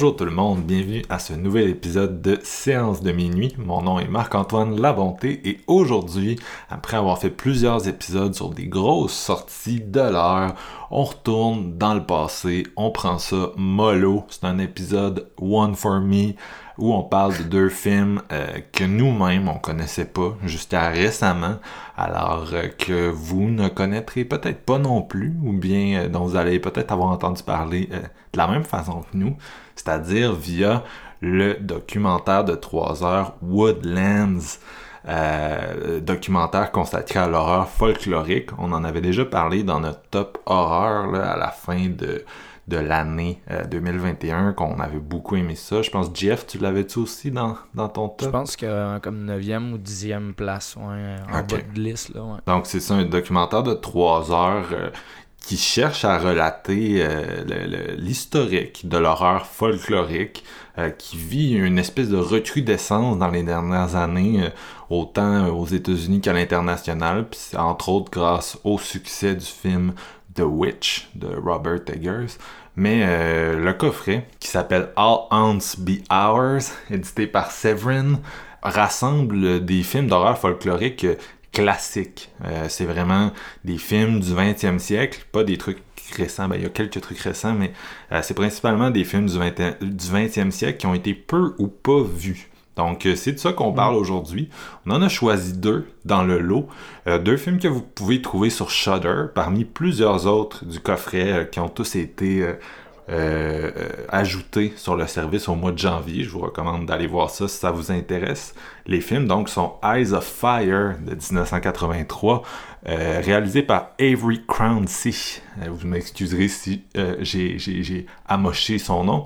Bonjour tout le monde, bienvenue à ce nouvel épisode de Séance de minuit. Mon nom est Marc-Antoine Labonté et aujourd'hui, après avoir fait plusieurs épisodes sur des grosses sorties de l'heure, on retourne dans le passé, on prend ça mollo. C'est un épisode One for Me où on parle de deux films euh, que nous-mêmes on connaissait pas jusqu'à récemment, alors euh, que vous ne connaîtrez peut-être pas non plus, ou bien euh, dont vous allez peut-être avoir entendu parler de la même façon que nous, c'est-à-dire via le documentaire de 3 heures Woodlands. Documentaire consacré à l'horreur folklorique. On en avait déjà parlé dans notre top horreur à la fin de, de l'année 2021, euh, qu'on avait beaucoup aimé ça. Je pense, Jeff, tu l'avais-tu aussi dans, dans ton top? Je pense que euh, comme 9e ou 10e place, ouais, en bas de liste. Là, Donc, c'est ça, un documentaire de 3 heures euh, qui cherche à relater l'historique de l'horreur folklorique qui vit une espèce de recrudescence dans les dernières années, autant aux États-Unis qu'à l'international, puis entre autres grâce au succès du film The Witch de Robert Eggers. Mais euh, le coffret, qui s'appelle All Ounce Be Ours, édité par Severin, rassemble des films d'horreur folklorique classiques. Euh, c'est vraiment des films du 20e siècle, pas des trucs récents. Ben, il y a quelques trucs récents, mais euh, c'est principalement des films du, 20, du 20e siècle qui ont été peu ou pas vus. Donc, euh, c'est de ça qu'on parle mm. aujourd'hui. On en a choisi deux dans le lot. Euh, deux films que vous pouvez trouver sur Shudder, parmi plusieurs autres du coffret euh, qui ont tous été ajoutés sur le service au mois de janvier. Je vous recommande d'aller voir ça si ça vous intéresse. Les films, donc, sont Eyes of Fire de 1983, réalisé par Avery Crownsey. vous m'excuserez si j'ai amoché son nom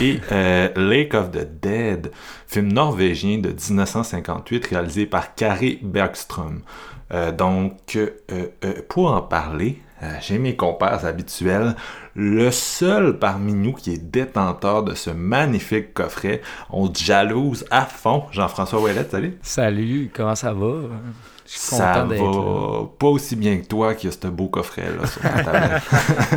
et euh, Lake of the Dead, film norvégien de 1958 réalisé par Kari Bergström. Euh, donc, euh, pour en parler, j'ai mes compères habituels. Le seul parmi nous qui est détenteur de ce magnifique coffret, on jalouse à fond. Jean-François Ouellet, salut. Salut, comment ça va? Ça va pas aussi bien que toi qui a ce beau coffret-là sur ta table.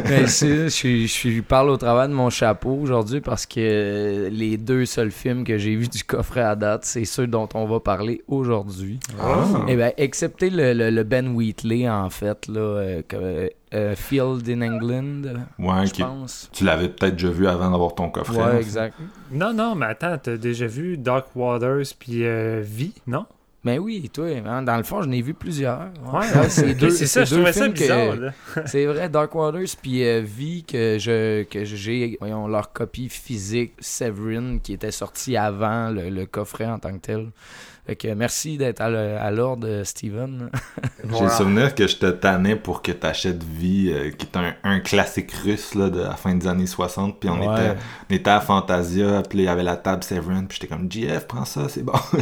Ben, je, je, parle au travers de mon chapeau aujourd'hui parce que les deux seuls films que j'ai vus du coffret à date, c'est ceux dont on va parler aujourd'hui. Ah. Et eh ben, excepté le, Ben Wheatley, en fait, là, euh, euh, Field in England, ouais, je pense. Tu l'avais peut-être déjà vu avant d'avoir ton coffret. Ouais, exact. Non, non, mais attends, t'as déjà vu Dark Waters puis euh, V, non? Mais ben oui, toi, hein, dans le fond, je n'ai vu plusieurs. Ouais, c'est ça, je ça bizarre. C'est vrai, Dark Waters puis euh, V que je que j'ai voyons leur copie physique Severin qui était sorti avant le coffret en tant que tel merci d'être à l'ordre, Steven. J'ai le souvenir que je te tannais pour que tu achètes Vie, euh, qui est un, classique russe là, de la fin des années 60. Puis on, était, on était à Fantasia, puis il y avait la table Severin, puis j'étais comme GF, prends ça, c'est bon.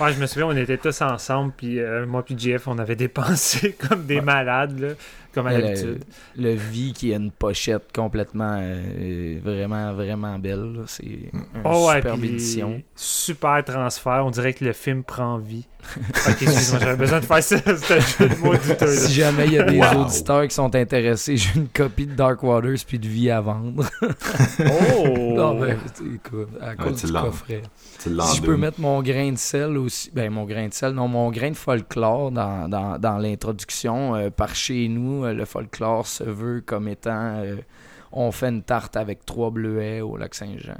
ouais, je me souviens, on était tous ensemble, puis euh, moi puis GF, on avait dépensé comme des malades. Là comme à l'habitude. Le, V qui a une pochette complètement euh, vraiment, vraiment belle. C'est une oh superbe édition. Super transfert. On dirait que le film prend vie. Ok, excuse-moi, j'avais besoin de faire ça. C'était jeu de mots Si jamais il y a des auditeurs qui sont intéressés, j'ai une copie de Dark Waters puis de vie à vendre. oh! non, ben, écoute, à cause du coffret. Si je peux mettre mon grain de sel aussi, ben mon grain de sel, non, mon grain de folklore dans, dans, dans l'introduction, euh, par chez nous, euh, le folklore se veut comme étant. Euh, on fait une tarte avec trois bleuets au lac Saint-Jean.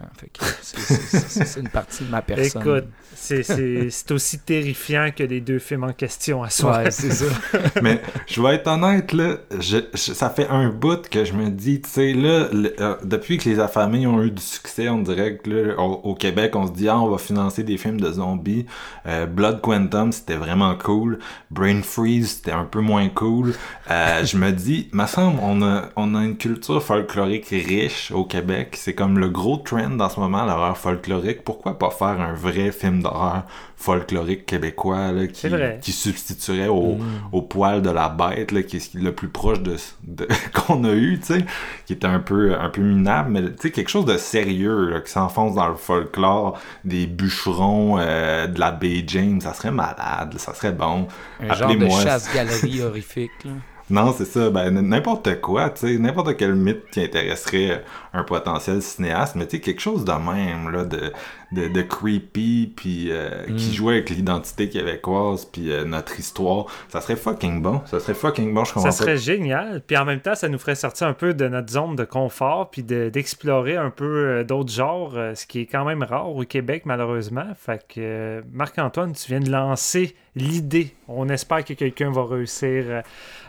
C'est- une partie de ma personne. Écoute, c'est- aussi terrifiant que les deux films en question à soi. Ouais, c'est ça. Mais je vais être honnête, là, je- je- ça fait un bout que je me dis, tu sais, là, le- euh, depuis que les affamés ont eu du succès, on dirait que là, au, au Québec, on se dit, ah, on va financer des films de zombies. Euh, Blood Quantum, c'était vraiment cool. Brain Freeze, c'était un peu moins cool. Euh, je me dis, me semble, on a, on a une culture folklorique riche au Québec. C'est comme le gros trend en ce moment, l'horreur folklorique. Pourquoi pas faire un vrai film d'horreur folklorique québécois là, qui, qui substituerait au, au poil de la bête, là, qui est le plus proche de, de- qu'on a eu, tu sais, qui était un peu, un peu minable, mais tu sais, quelque chose de sérieux, là, qui s'enfonce dans le folklore, des bûcherons, euh, de la baie James, ça serait malade, ça serait bon. Un genre de chasse-galerie horrifique. Non, c'est ça, ben n'importe quoi, tu sais, n'importe quel mythe qui intéresserait un potentiel cinéaste, mais tu sais, quelque chose de même, là, de, de, de creepy, puis euh, qui Mm. jouait avec l'identité québécoise, puis euh, notre histoire, ça serait fucking bon, ça serait fucking bon, je comprends Ça serait génial. Puis en même temps, ça nous ferait sortir un peu de notre zone de confort, puis de- d'explorer un peu euh, d'autres genres, ce qui est quand même rare au Québec, malheureusement. Fait que, Marc-Antoine, tu viens de lancer l'idée. On espère que quelqu'un va réussir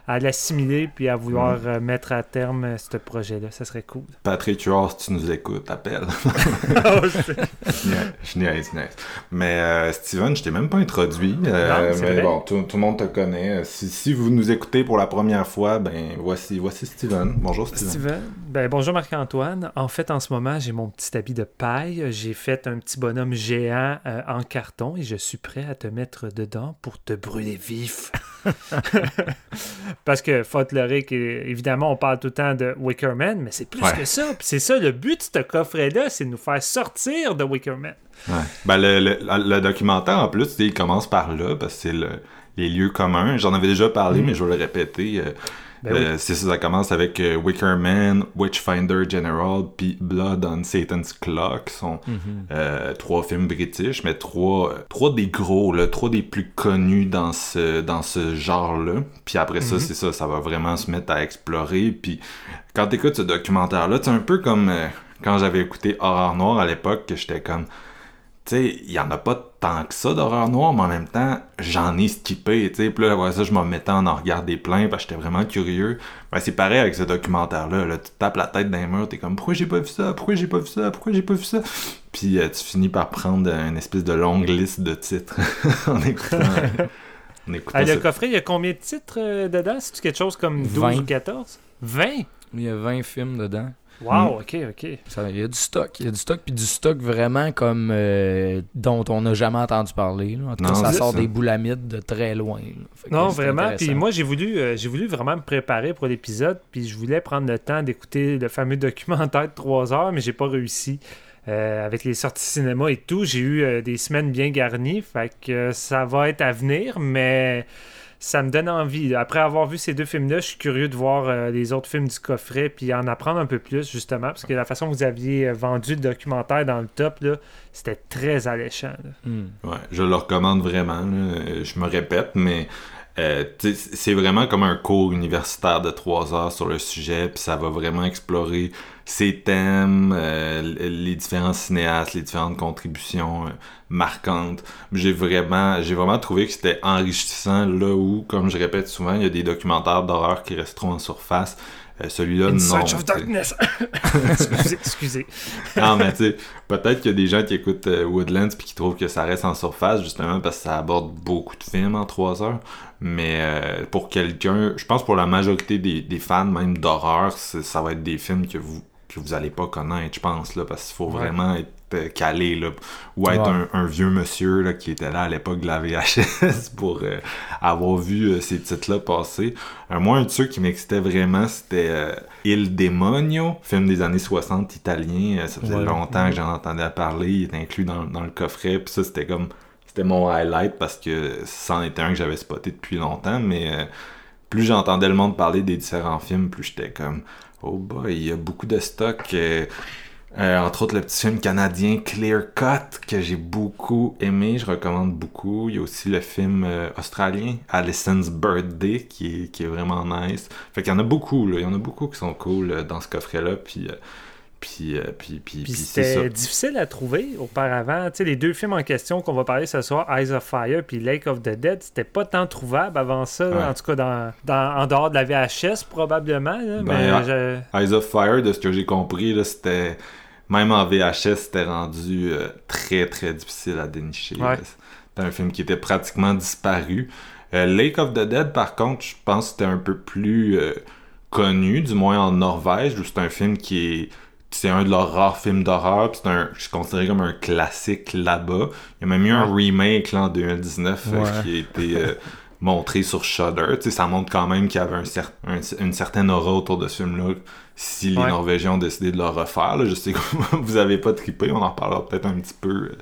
à l'assimiler, puis à vouloir euh, mettre à terme ce projet-là. Ça serait cool. Patrick Huard, si tu nous écoutes, appelle. Je niaise, je niaise. Mais euh, Steven, je t'ai même pas introduit. euh, Non, mais vrai. bon, tout, tout le monde te connaît. Si, si vous nous écoutez pour la première fois, ben voici, voici Steven. Bonjour Steven. Steven, ben bonjour Marc-Antoine. En fait, en ce moment, j'ai mon petit habit de paille. J'ai fait un petit bonhomme géant euh, en carton et je suis prêt à te mettre dedans pour te brûler vif. Parce que folklorique, évidemment, on parle tout le temps de Wickerman, mais c'est plus Ouais. que ça. C'est ça, le but de ce coffret-là, c'est de nous faire sortir de Wickerman. Ouais. Ben, le, le, le documentaire, en plus, il commence par là, parce que c'est le- les lieux communs. J'en avais déjà parlé, mais je vais le répéter. euh, Ben oui. euh, c'est ça, ça commence avec euh, Wicker Man, Witchfinder General, puis Blood on Satan's qui sont euh, trois films british, mais trois, trois des gros, là, trois des plus connus dans ce, dans ce genre-là. Puis après ça, c'est ça, ça va vraiment se mettre à explorer. Puis quand t'écoutes ce documentaire-là, c'est un peu comme quand j'avais écouté Horreur Noire à l'époque, que j'étais comme tu sais, il y en a pas tant que ça d'horreur noire, mais en même temps, j'en ai skippé, tu sais. Puis là, après ça, je m'en mettais en en regarder plein parce que j'étais vraiment curieux. Ben, c'est pareil avec ce documentaire-là. Là, tu tapes la tête dans les murs, t'es comme, pourquoi j'ai pas vu ça? Pourquoi j'ai pas vu ça? Pourquoi j'ai pas vu ça? Puis euh, tu finis par prendre une espèce de longue liste de titres en écoutant, en écoutant Ah, le coffret, il y a combien de titres euh, dedans? C'est-tu quelque chose comme 12 20. ou 14? 20? Il y a 20 films dedans. Wow, ok, ok. Ça, il y a du stock. Il y a du stock, puis du stock vraiment comme euh, dont on n'a jamais entendu parler. là. En tout cas, Non, ça sort ça. des boulamides de très loin. Non, vraiment. Puis moi, j'ai voulu, euh, j'ai voulu vraiment me préparer pour l'épisode. Puis je voulais prendre le temps d'écouter le fameux documentaire de 3 heures, mais j'ai pas réussi. Euh, avec les sorties cinéma et tout, j'ai eu euh, des semaines bien garnies. Fait que euh, ça va être à venir, mais ça me donne envie. Après avoir vu ces deux films-là, je suis curieux de voir euh, les autres films du coffret puis en apprendre un peu plus, justement. Parce que la façon que vous aviez euh, vendu le documentaire dans le top, là, c'était très alléchant. là. Hmm. Ouais, je le recommande vraiment. là. Euh, Je me répète, mais euh, c'est vraiment comme un cours universitaire de trois heures sur le sujet, puis ça va vraiment explorer ces thèmes, euh, les différents cinéastes, les différentes contributions euh, marquantes. J'ai vraiment, j'ai vraiment trouvé que c'était enrichissant là où, comme je répète souvent, il y a des documentaires d'horreur qui resteront en surface. Euh, Celui-là, non. Search of. Darkness. excusez, excusez. Non, mais tu sais, peut-être qu'il y a des gens qui écoutent euh, Woodlands puis qui trouvent que ça reste en surface, justement, parce que ça aborde beaucoup de films en trois heures. Mais euh, pour quelqu'un, je pense pour la majorité des, des fans, même d'horreur, ça va être des films que vous que vous allez pas connaître, je pense, là, parce qu'il faut Ouais. vraiment être calé, là, ou être Ouais. un, un vieux monsieur là, qui était là à l'époque de la VHS pour euh, avoir vu euh, ces titres-là passer. Euh, moi, un de ceux qui m'excitait vraiment, c'était euh, Il Demonio, film des années 60 italien. Euh, ça faisait Ouais. longtemps que j'en entendais parler. Il était inclus dans, dans le coffret. Puis ça, c'était comme. C'était mon highlight parce que c'en était un que j'avais spoté depuis longtemps. Mais euh, plus j'entendais le monde parler des différents films, plus j'étais comme. Oh boy, il y a beaucoup de stock. Euh, entre autres, le petit film canadien Clear Cut, que j'ai beaucoup aimé, je recommande beaucoup. Il y a aussi le film euh, australien Alison's Birthday, qui est, qui est vraiment nice. Fait qu'il y en a beaucoup, là. Il y en a beaucoup qui sont cool euh, dans ce coffret-là. Puis, puis, puis, puis, puis c'était difficile à trouver auparavant. Tu sais, les deux films en question qu'on va parler ce soir, Eyes of Fire puis Lake of the Dead, c'était pas tant trouvable avant ça, en tout cas dans, dans, en dehors de la VHS probablement. Ben, Eyes of Fire, de ce que j'ai compris, c'était même en VHS, c'était rendu euh, très très difficile à dénicher. C'était un film qui était pratiquement disparu. Euh, Lake of the Dead, par contre, je pense que c'était un peu plus euh, connu, du moins en Norvège, où c'est un film qui est. C'est un de leurs rares films d'horreur, c'est un, je considère comme un classique là-bas. Il y a même eu un remake là, en 2019 qui a été montré sur Shudder. ça montre quand même qu'il y avait un une certaine aura autour de ce film-là si les Norvégiens ont décidé de le refaire. je sais que vous avez pas trippé, on en reparlera peut-être un petit peu euh,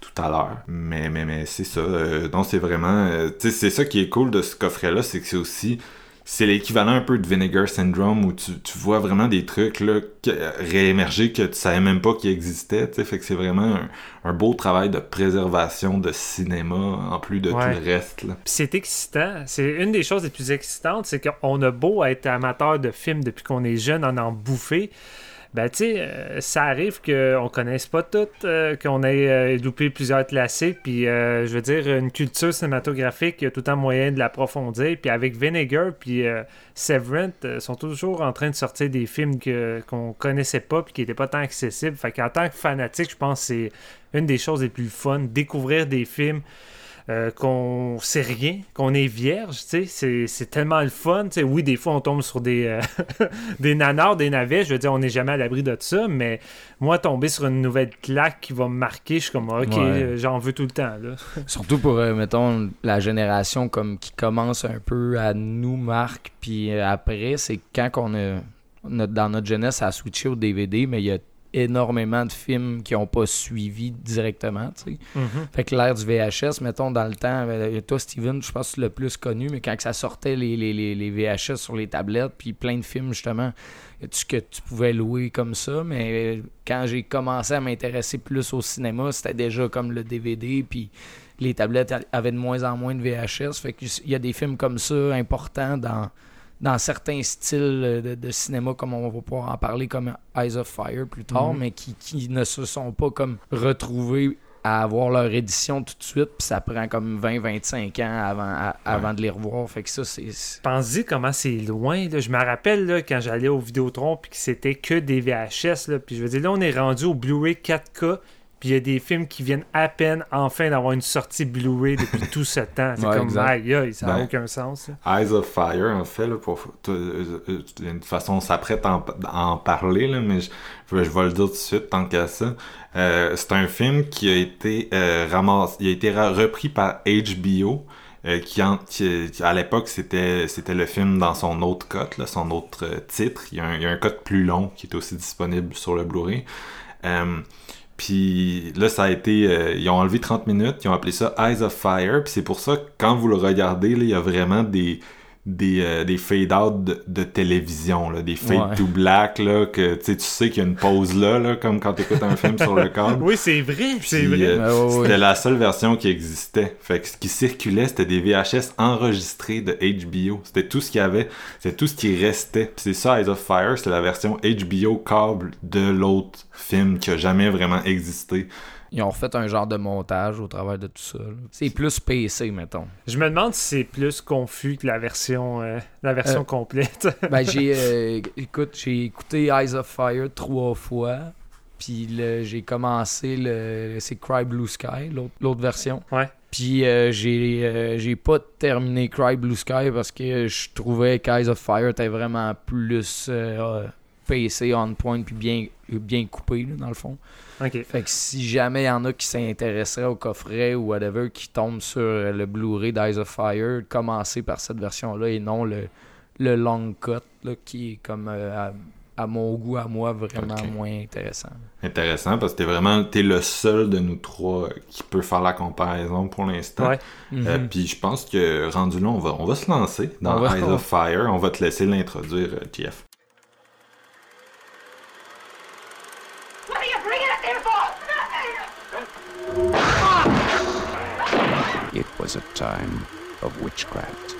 tout à l'heure. Mais, mais, mais c'est ça. Euh, non, c'est vraiment. Euh, c'est ça qui est cool de ce coffret-là, c'est que c'est aussi c'est l'équivalent un peu de Vinegar Syndrome où tu, vois vraiment des trucs là, réémerger que tu savais même pas qu'ils existaient. Fait que c'est vraiment un, beau travail de préservation de cinéma en plus de tout le reste. C'est excitant. C'est une des choses les plus excitantes, c'est qu'on a beau être amateur de films depuis qu'on est jeune, en en bouffer ben tu sais, euh, ça arrive qu'on connaisse pas tout, euh, qu'on ait euh, loupé plusieurs classiques, puis je veux dire, une culture cinématographique, il a tout le temps moyen de l'approfondir, puis avec Vinegar, puis Severant, sont toujours en train de sortir des films que, qu'on connaissait pas, puis qui n'étaient pas tant accessibles, fait qu'en tant que fanatique, je pense que c'est une des choses les plus fun, découvrir des films euh, qu'on sait rien, qu'on est vierge, tu sais, c'est tellement le fun. Tu sais, oui, des fois, on tombe sur des, euh, des nanars, des navets, je veux dire, on n'est jamais à l'abri de ça, mais moi, tomber sur une nouvelle claque qui va me marquer, je suis comme, ok, j'en veux tout le temps. Là. Surtout pour, euh, mettons, la génération comme qui commence un peu à nous marquer, puis après, c'est quand on a, dans notre jeunesse à switcher au DVD, mais il y a énormément de films qui n'ont pas suivi directement. Mm-hmm. Fait que l'ère du VHS, mettons, dans le temps, euh, toi, Steven, je pense que le plus connu, mais quand ça sortait les, les, VHS sur les tablettes, puis plein de films, justement, que tu pouvais louer comme ça, mais euh, quand j'ai commencé à m'intéresser plus au cinéma, c'était déjà comme le DVD, puis les tablettes avaient de moins en moins de VHS. Fait qu'il y a des films comme ça importants dans dans certains styles de, cinéma, comme on va pouvoir en parler, comme Eyes of Fire plus tard, mhm. mais qui, ne se sont pas comme retrouvés à avoir leur édition tout de suite, puis ça prend comme 20-25 ans avant, avant de les revoir. Fait que ça, c'est. Pensez comment c'est loin. Là? Je me rappelle là, quand j'allais au Vidéotron, puis que c'était que des VHS. Là. Puis je veux dire, là, on est rendu au Blu-ray 4K il y a des films qui viennent à peine enfin d'avoir une sortie Blu-ray depuis tout ce temps. C'est comme, aïe, ça n'a ben, aucun sens. Eyes of Fire, en fait, là, pour, euh, euh, d'une façon, on s'apprête à en, parler, là, mais je, je, vais le dire tout de suite, tant qu'à ça. Euh, c'est un film qui a été ramassé, il a été repris par HBO. qui, à l'époque c'était c'était le film dans son autre là, son autre titre. Il y, a un, il y, a un, cut plus long qui est aussi disponible sur le Blu-ray. Puis là, ça a été. Euh, ils ont enlevé 30 minutes, ils ont appelé ça Eyes of Fire. Puis c'est pour ça que quand vous le regardez, là, il y a vraiment des, des, euh, des fade-out de, télévision, là, des fade to black, là, que tu sais qu'il y a une pause là, là comme quand tu écoutes un film sur le câble. Oui, c'est vrai, c'est vrai. Euh, c'était la seule version qui existait. Fait que ce qui circulait, c'était des VHS enregistrés de HBO. C'était tout ce qu'il y avait, c'était tout ce qui restait. c'est ça, Eyes of Fire, c'est la version HBO câble de l'autre film qui a jamais vraiment existé ils ont fait un genre de montage au travers de tout ça. C'est plus PC, mettons. Je me demande si c'est plus confus que la version, euh, la version euh, complète. ben, j'ai, euh, écoute, j'ai écouté Eyes of Fire trois fois. Puis j'ai commencé le. C'est Cry Blue Sky, l'autre version. Ouais. Puis j'ai, j'ai pas terminé Cry Blue Sky parce que je trouvais qu'Eyes of Fire était vraiment plus PC on point puis bien, bien coupé dans le fond. Fait que si jamais il y en a qui s'intéresseraient au coffret ou whatever, qui tombent sur le Blu-ray d'Eyes of Fire, commencer par cette version-là et non le, le long cut qui est comme euh, à, mon goût, à moi, vraiment moins intéressant. Intéressant parce que t'es vraiment es le seul de nous trois qui peut faire la comparaison pour l'instant. Ouais. Euh, mhm. puis je pense que rendu là, on va, on va se lancer dans Eyes of Fire. On va te laisser l'introduire, euh, Jeff. It was a time of witchcraft,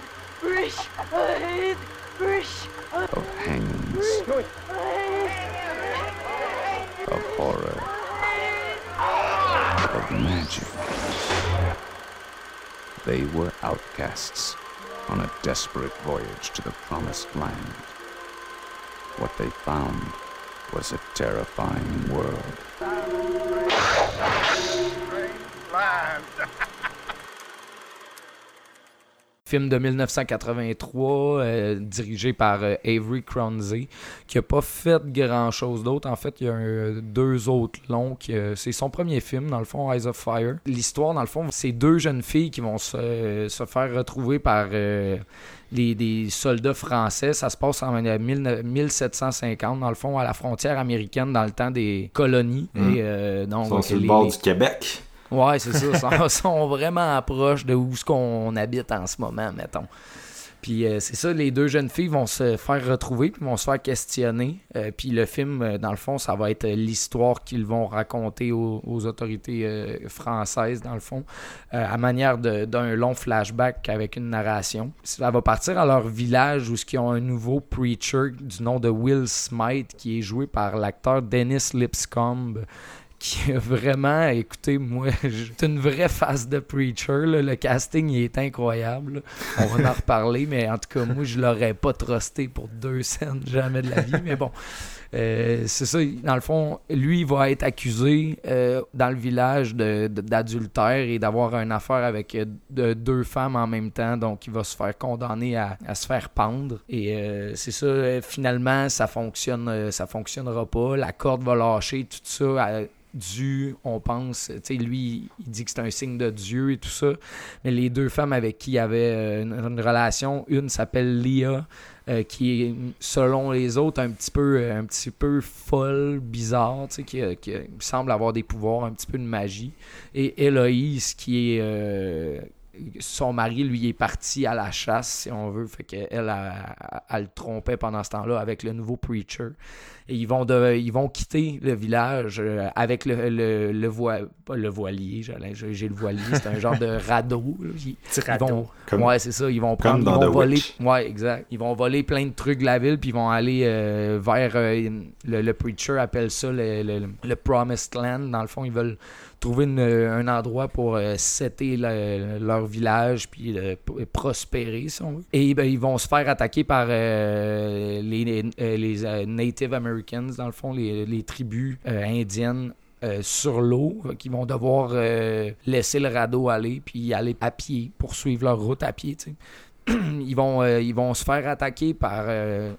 of hangings, of horror, of magic. They were outcasts on a desperate voyage to the promised land. What they found was a terrifying world. Film de 1983, euh, dirigé par euh, Avery Cronze, qui a pas fait grand-chose d'autre. En fait, il y a un- deux autres longs. euh, c'est son premier film, dans le fond, Eyes of Fire. L'histoire, dans le fond, c'est deux jeunes filles qui vont se, se faire retrouver par les, des soldats français. Ça se passe en euh, 1000 1750, dans le fond, à la frontière américaine, dans le temps des colonies. Mm. Et, donc, Ils sont sur le les- bord du Québec. Ouais, c'est ça. Ils sont, vraiment proches de où ce qu'on habite en ce moment, mettons. Puis euh, c'est ça, les deux jeunes filles vont se faire retrouver, puis vont se faire questionner. Euh, puis le film, euh, dans le fond, ça va être l'histoire qu'ils vont raconter aux, autorités françaises, dans le fond, à manière d'un long flashback avec une narration. Ça va partir à leur village où ils ont un nouveau preacher du nom de Will Smith, qui est joué par l'acteur Dennis Lipscomb qui a vraiment, écoutez, moi, c'est une vraie face de Preacher. Le casting il est incroyable. On va en reparler, mais en tout cas, moi, je l'aurais pas trusté pour deux scènes, jamais de la vie. Mais bon, euh, c'est ça. Dans le fond, lui, il va être accusé euh, dans le village d'adultère et d'avoir une affaire avec euh, de- deux femmes en même temps. Donc, il va se faire condamner à, se faire pendre. Et c'est ça, finalement, ça fonctionne, ça fonctionnera pas. La corde va lâcher, tout ça. Dû, on pense, tu sais, lui, il dit que c'est un signe de Dieu et tout ça. Mais les deux femmes avec qui il avait euh, une, relation, une s'appelle Leah, euh, qui est, selon les autres, un petit peu, euh, un petit peu folle, bizarre, tu sais, qui, qui, semble avoir des pouvoirs, un petit peu de magie. Et Héloïse, qui est... son mari, lui, est parti à la chasse, si on veut. Fait qu'elle, elle, elle, elle le trompait pendant ce temps-là avec le nouveau preacher. Et ils vont, de, ils vont quitter le village euh, avec le, le, le, voi- pas le voilier, j'allais- j'ai le voilier, c'est un genre de radeau. là. Ils- Petit ils radeau. vont, Comme- ouais, c'est ça. Ils vont prendre, ils vont voler. Witch. Ouais, exact. Ils vont voler plein de trucs de la ville, puis ils vont aller euh, vers euh, le, le preacher appelle ça le, le, le promised land. Dans le fond, ils veulent trouver une- un endroit pour euh, setter le- leur village puis prospérer, si on veut. Et ben, ils vont se faire attaquer par euh, les, euh, les euh, Native Americans, dans le fond, les, tribus euh, indiennes euh, sur l'eau, euh, qui vont devoir laisser le radeau aller, puis aller à pied, poursuivre leur route à pied, ils, vont, ils vont se faire attaquer par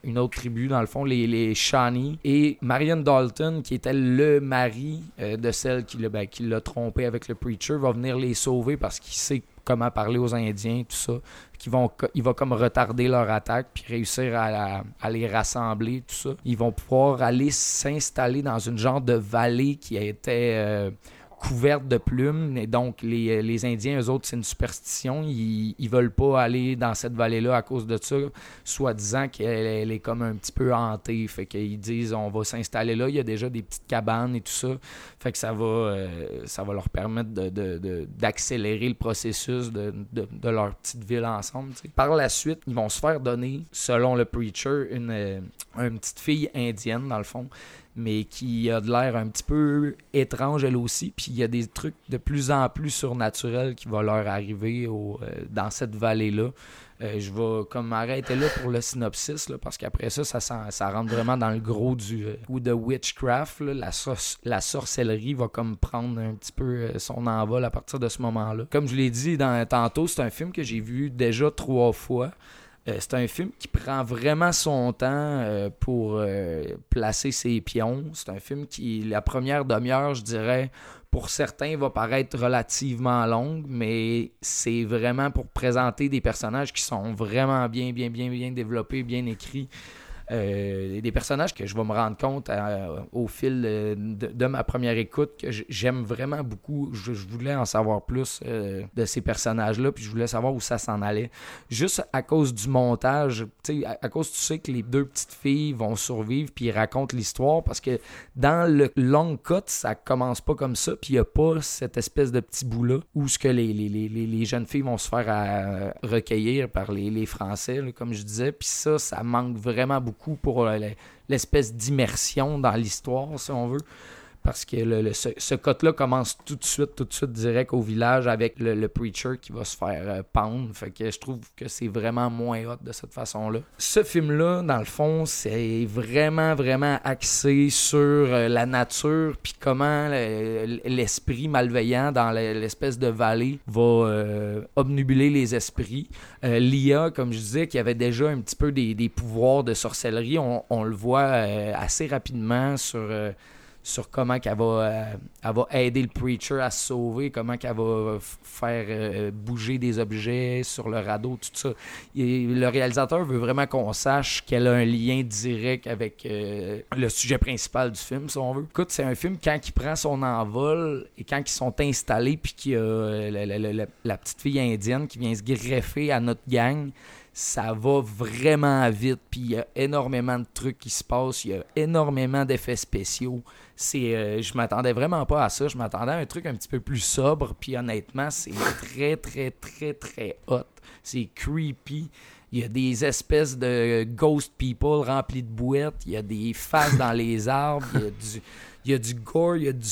une autre tribu, dans le fond, les, les Shawnee. Et Marion Dalton, qui était le mari de celle qui l'a ben, qui l'a trompé avec le preacher, va venir les sauver parce qu'il sait comment parler aux Indiens, tout ça. Qui vont, il va comme retarder leur attaque puis réussir à, les rassembler, tout ça. Ils vont pouvoir aller s'installer dans une genre de vallée qui a été couverte de plumes. Et donc, les, les Indiens, eux autres, c'est une superstition. Ils, ils veulent pas aller dans cette vallée-là à cause de ça, soi-disant qu'elle elle est comme un petit peu hantée. Fait qu'ils disent, on va s'installer là. Il y a déjà des petites cabanes et tout ça. Fait que ça va, euh, ça va leur permettre de- de- de- d'accélérer le processus de, de- de leur petite ville ensemble. Par la suite, ils vont se faire donner, selon le preacher, une, euh, une petite fille indienne, dans le fond, mais qui a de l'air un petit peu étrange elle aussi. Puis il y a des trucs de plus en plus surnaturels qui vont leur arriver euh, dans cette vallée-là. Euh, je vais comme arrêter là pour le synopsis, parce qu'après ça, ça, rentre vraiment dans le gros du euh, ou de witchcraft. là. la, sor- la sorcellerie va comme prendre un petit peu son envol à partir de ce moment-là. Comme je l'ai dit dans, tantôt, c'est un film que j'ai vu déjà trois fois. Euh, c'est un film qui prend vraiment son temps euh, pour euh, placer ses pions. C'est un film qui, la première demi-heure, je dirais, pour certains, va paraître relativement longue, mais c'est vraiment pour présenter des personnages qui sont vraiment bien, bien, bien, bien développés, bien écrits. Euh, des personnages que je vais me rendre compte euh, au fil de, de ma première écoute que j'aime vraiment beaucoup. Je, voulais en savoir plus euh, de ces personnages-là, puis je voulais savoir où ça s'en allait. Juste à cause du montage, à, à cause tu sais que les deux petites filles vont survivre, puis ils racontent l'histoire, parce que dans le long cut, ça commence pas comme ça, puis il y a pas cette espèce de petit bout-là où ce que les, les, les, les- jeunes filles vont se faire euh, recueillir par les, Français, comme je disais, puis ça, ça manque vraiment beaucoup pour euh, l'espèce d'immersion dans l'histoire, si on veut. Parce que le, ce, ce cut-là commence tout de suite, tout de suite direct au village avec le, preacher qui va se faire euh, pendre. Fait que je trouve que c'est vraiment moins hot de cette façon-là. Ce film-là, dans le fond, c'est vraiment, vraiment axé sur euh, la nature puis comment le- l'esprit malveillant dans le- l'espèce de vallée va euh, obnubiler les esprits. L'IA, comme je disais, qui avait déjà un petit peu des, des pouvoirs de sorcellerie, on, le voit assez rapidement sur, sur comment qu'elle va, euh, elle va aider le preacher à se sauver, comment qu'elle va faire euh, bouger des objets sur le radeau, tout ça. Le réalisateur veut vraiment qu'on sache qu'elle a un lien direct avec euh, le sujet principal du film, si on veut. Écoute, c'est un film quand il prend son envol et quand ils sont installés, puis qu'il y a la- la petite fille indienne qui vient se greffer à notre gang ça va vraiment vite, puis il y a énormément de trucs qui se passent, il y a énormément d'effets spéciaux. C'est, euh, je m'attendais vraiment pas à ça, je m'attendais à un truc un petit peu plus sobre, puis honnêtement, c'est très, très, très, très hot. C'est creepy. Il y a des espèces de ghost people remplis de boîtes, il y a des faces dans les arbres, il y a du, il y a du gore, il y a du,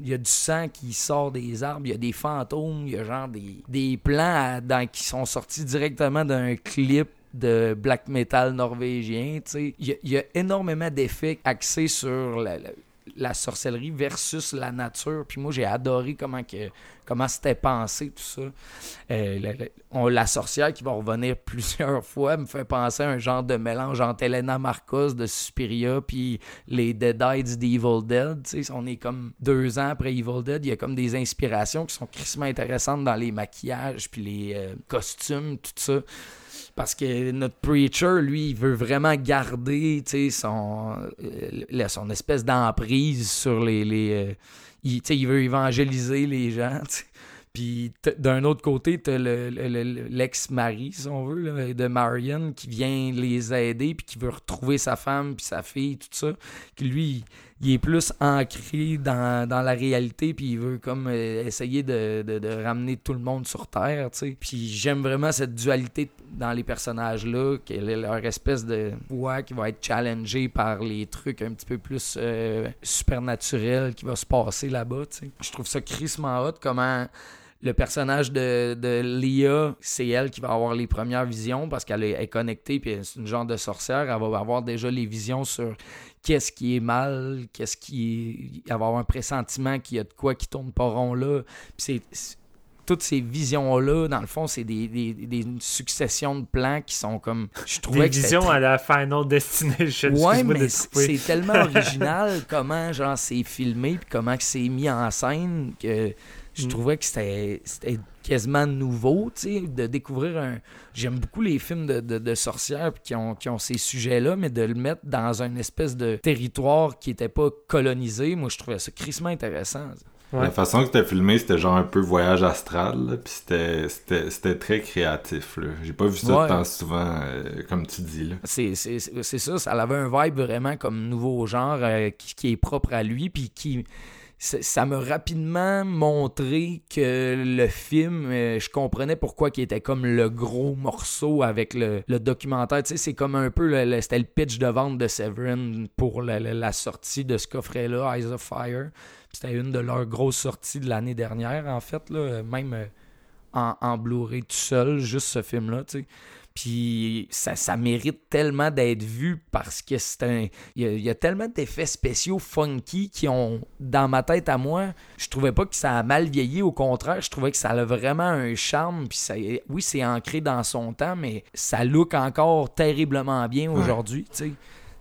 il y a du sang qui sort des arbres, il y a des fantômes, il y a genre des, des plans qui sont sortis directement d'un clip de black metal norvégien. tu sais. Il y, a, il y a énormément d'effets axés sur la, la- la sorcellerie versus la nature. Puis moi, j'ai adoré comment, que, comment c'était pensé, tout ça. Euh, la, la- sorcière qui va revenir plusieurs fois me fait penser à un genre de mélange entre Elena Marcos de Suspiria puis les Deadites d'Evil Dead. Tu sais, on est comme deux ans après Evil Dead. Il y a comme des inspirations qui sont crissement intéressantes dans les maquillages puis les euh, costumes, tout ça. Parce que notre preacher, lui, il veut vraiment garder son, euh, son espèce d'emprise sur les. euh, il, il veut évangéliser les gens. Puis d'un autre côté, t'as le- le- le- l'ex-mari, si on veut, de Marion, qui vient les aider, puis qui veut retrouver sa femme, puis sa fille, tout ça. Qui lui, il est plus ancré dans, dans la réalité, puis il veut comme euh, essayer de, de- ramener tout le monde sur Terre, tu sais. Puis j'aime vraiment cette dualité dans les personnages-là, leur espèce de voix qui va être challengée par les trucs un petit peu plus euh, supernaturels qui va se passer là-bas, tu sais. Je trouve ça crissement hot, comment le personnage de, de Leah, c'est elle qui va avoir les premières visions parce qu'elle est, connectée, puis c'est une genre de sorcière. Elle va avoir déjà les visions sur qu'est-ce qui est mal, qu'est-ce qui est. Elle va avoir un pressentiment qu'il y a de quoi qui tourne pas rond là. Puis c'est- toutes ces visions-là, dans le fond, c'est des, des, des successions de plans qui sont comme. Je trouvais Des que visions très- à la Final Destination. Ouais, de mais c'est tellement original comment genre c'est filmé puis comment c'est mis en scène que je Mm. trouvais que c'était c'était quasiment nouveau, tu sais, de découvrir un... J'aime beaucoup les films de, de, de sorcières puis qui ont, qui ont ces sujets-là, mais de le mettre dans une espèce de territoire qui était pas colonisé, moi je trouvais ça crissement intéressant. Ouais. La façon que c'était filmé, c'était genre un peu voyage astral, là, puis c'était- c'était c'était très créatif. là. J'ai pas vu ça Ouais. tant souvent, euh, comme tu dis. Là. C'est c'est- c'est- c'est ça, ça avait un vibe vraiment comme nouveau genre euh, qui, qui est propre à lui, puis qui ça m'a rapidement montré que le film, euh, je comprenais pourquoi il était comme le gros morceau avec le, documentaire. Tu sais, c'est comme un peu, le, c'était le pitch de vente de Severin pour la, sortie de ce coffret-là, Eyes of Fire. C'était une de leurs grosses sorties de l'année dernière, en fait, là, même euh, en, en Blu-ray tout seul, juste ce film-là, tu sais. Puis ça, ça mérite tellement d'être vu parce que c'est un. Il y, a- il y a tellement d'effets spéciaux funky qui ont, dans ma tête à moi, je trouvais pas que ça a mal vieilli. Au contraire, je trouvais que ça a vraiment un charme. Puis ça, oui, c'est ancré dans son temps, mais ça look encore terriblement bien aujourd'hui, tu sais.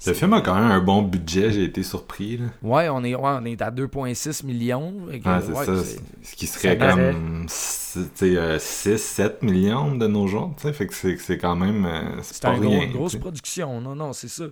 Le film a quand même un bon budget, j'ai été surpris. Là. Ouais, on est, ouais, on est à 2,6 millions. Que, Ouais, c'est ouais, ça. Ce qui serait comme 6-7 millions de nos jours. tu sais, Fait que c'est c'est quand même. euh, C'est un gros- une grosse production. Non, non, c'est ça.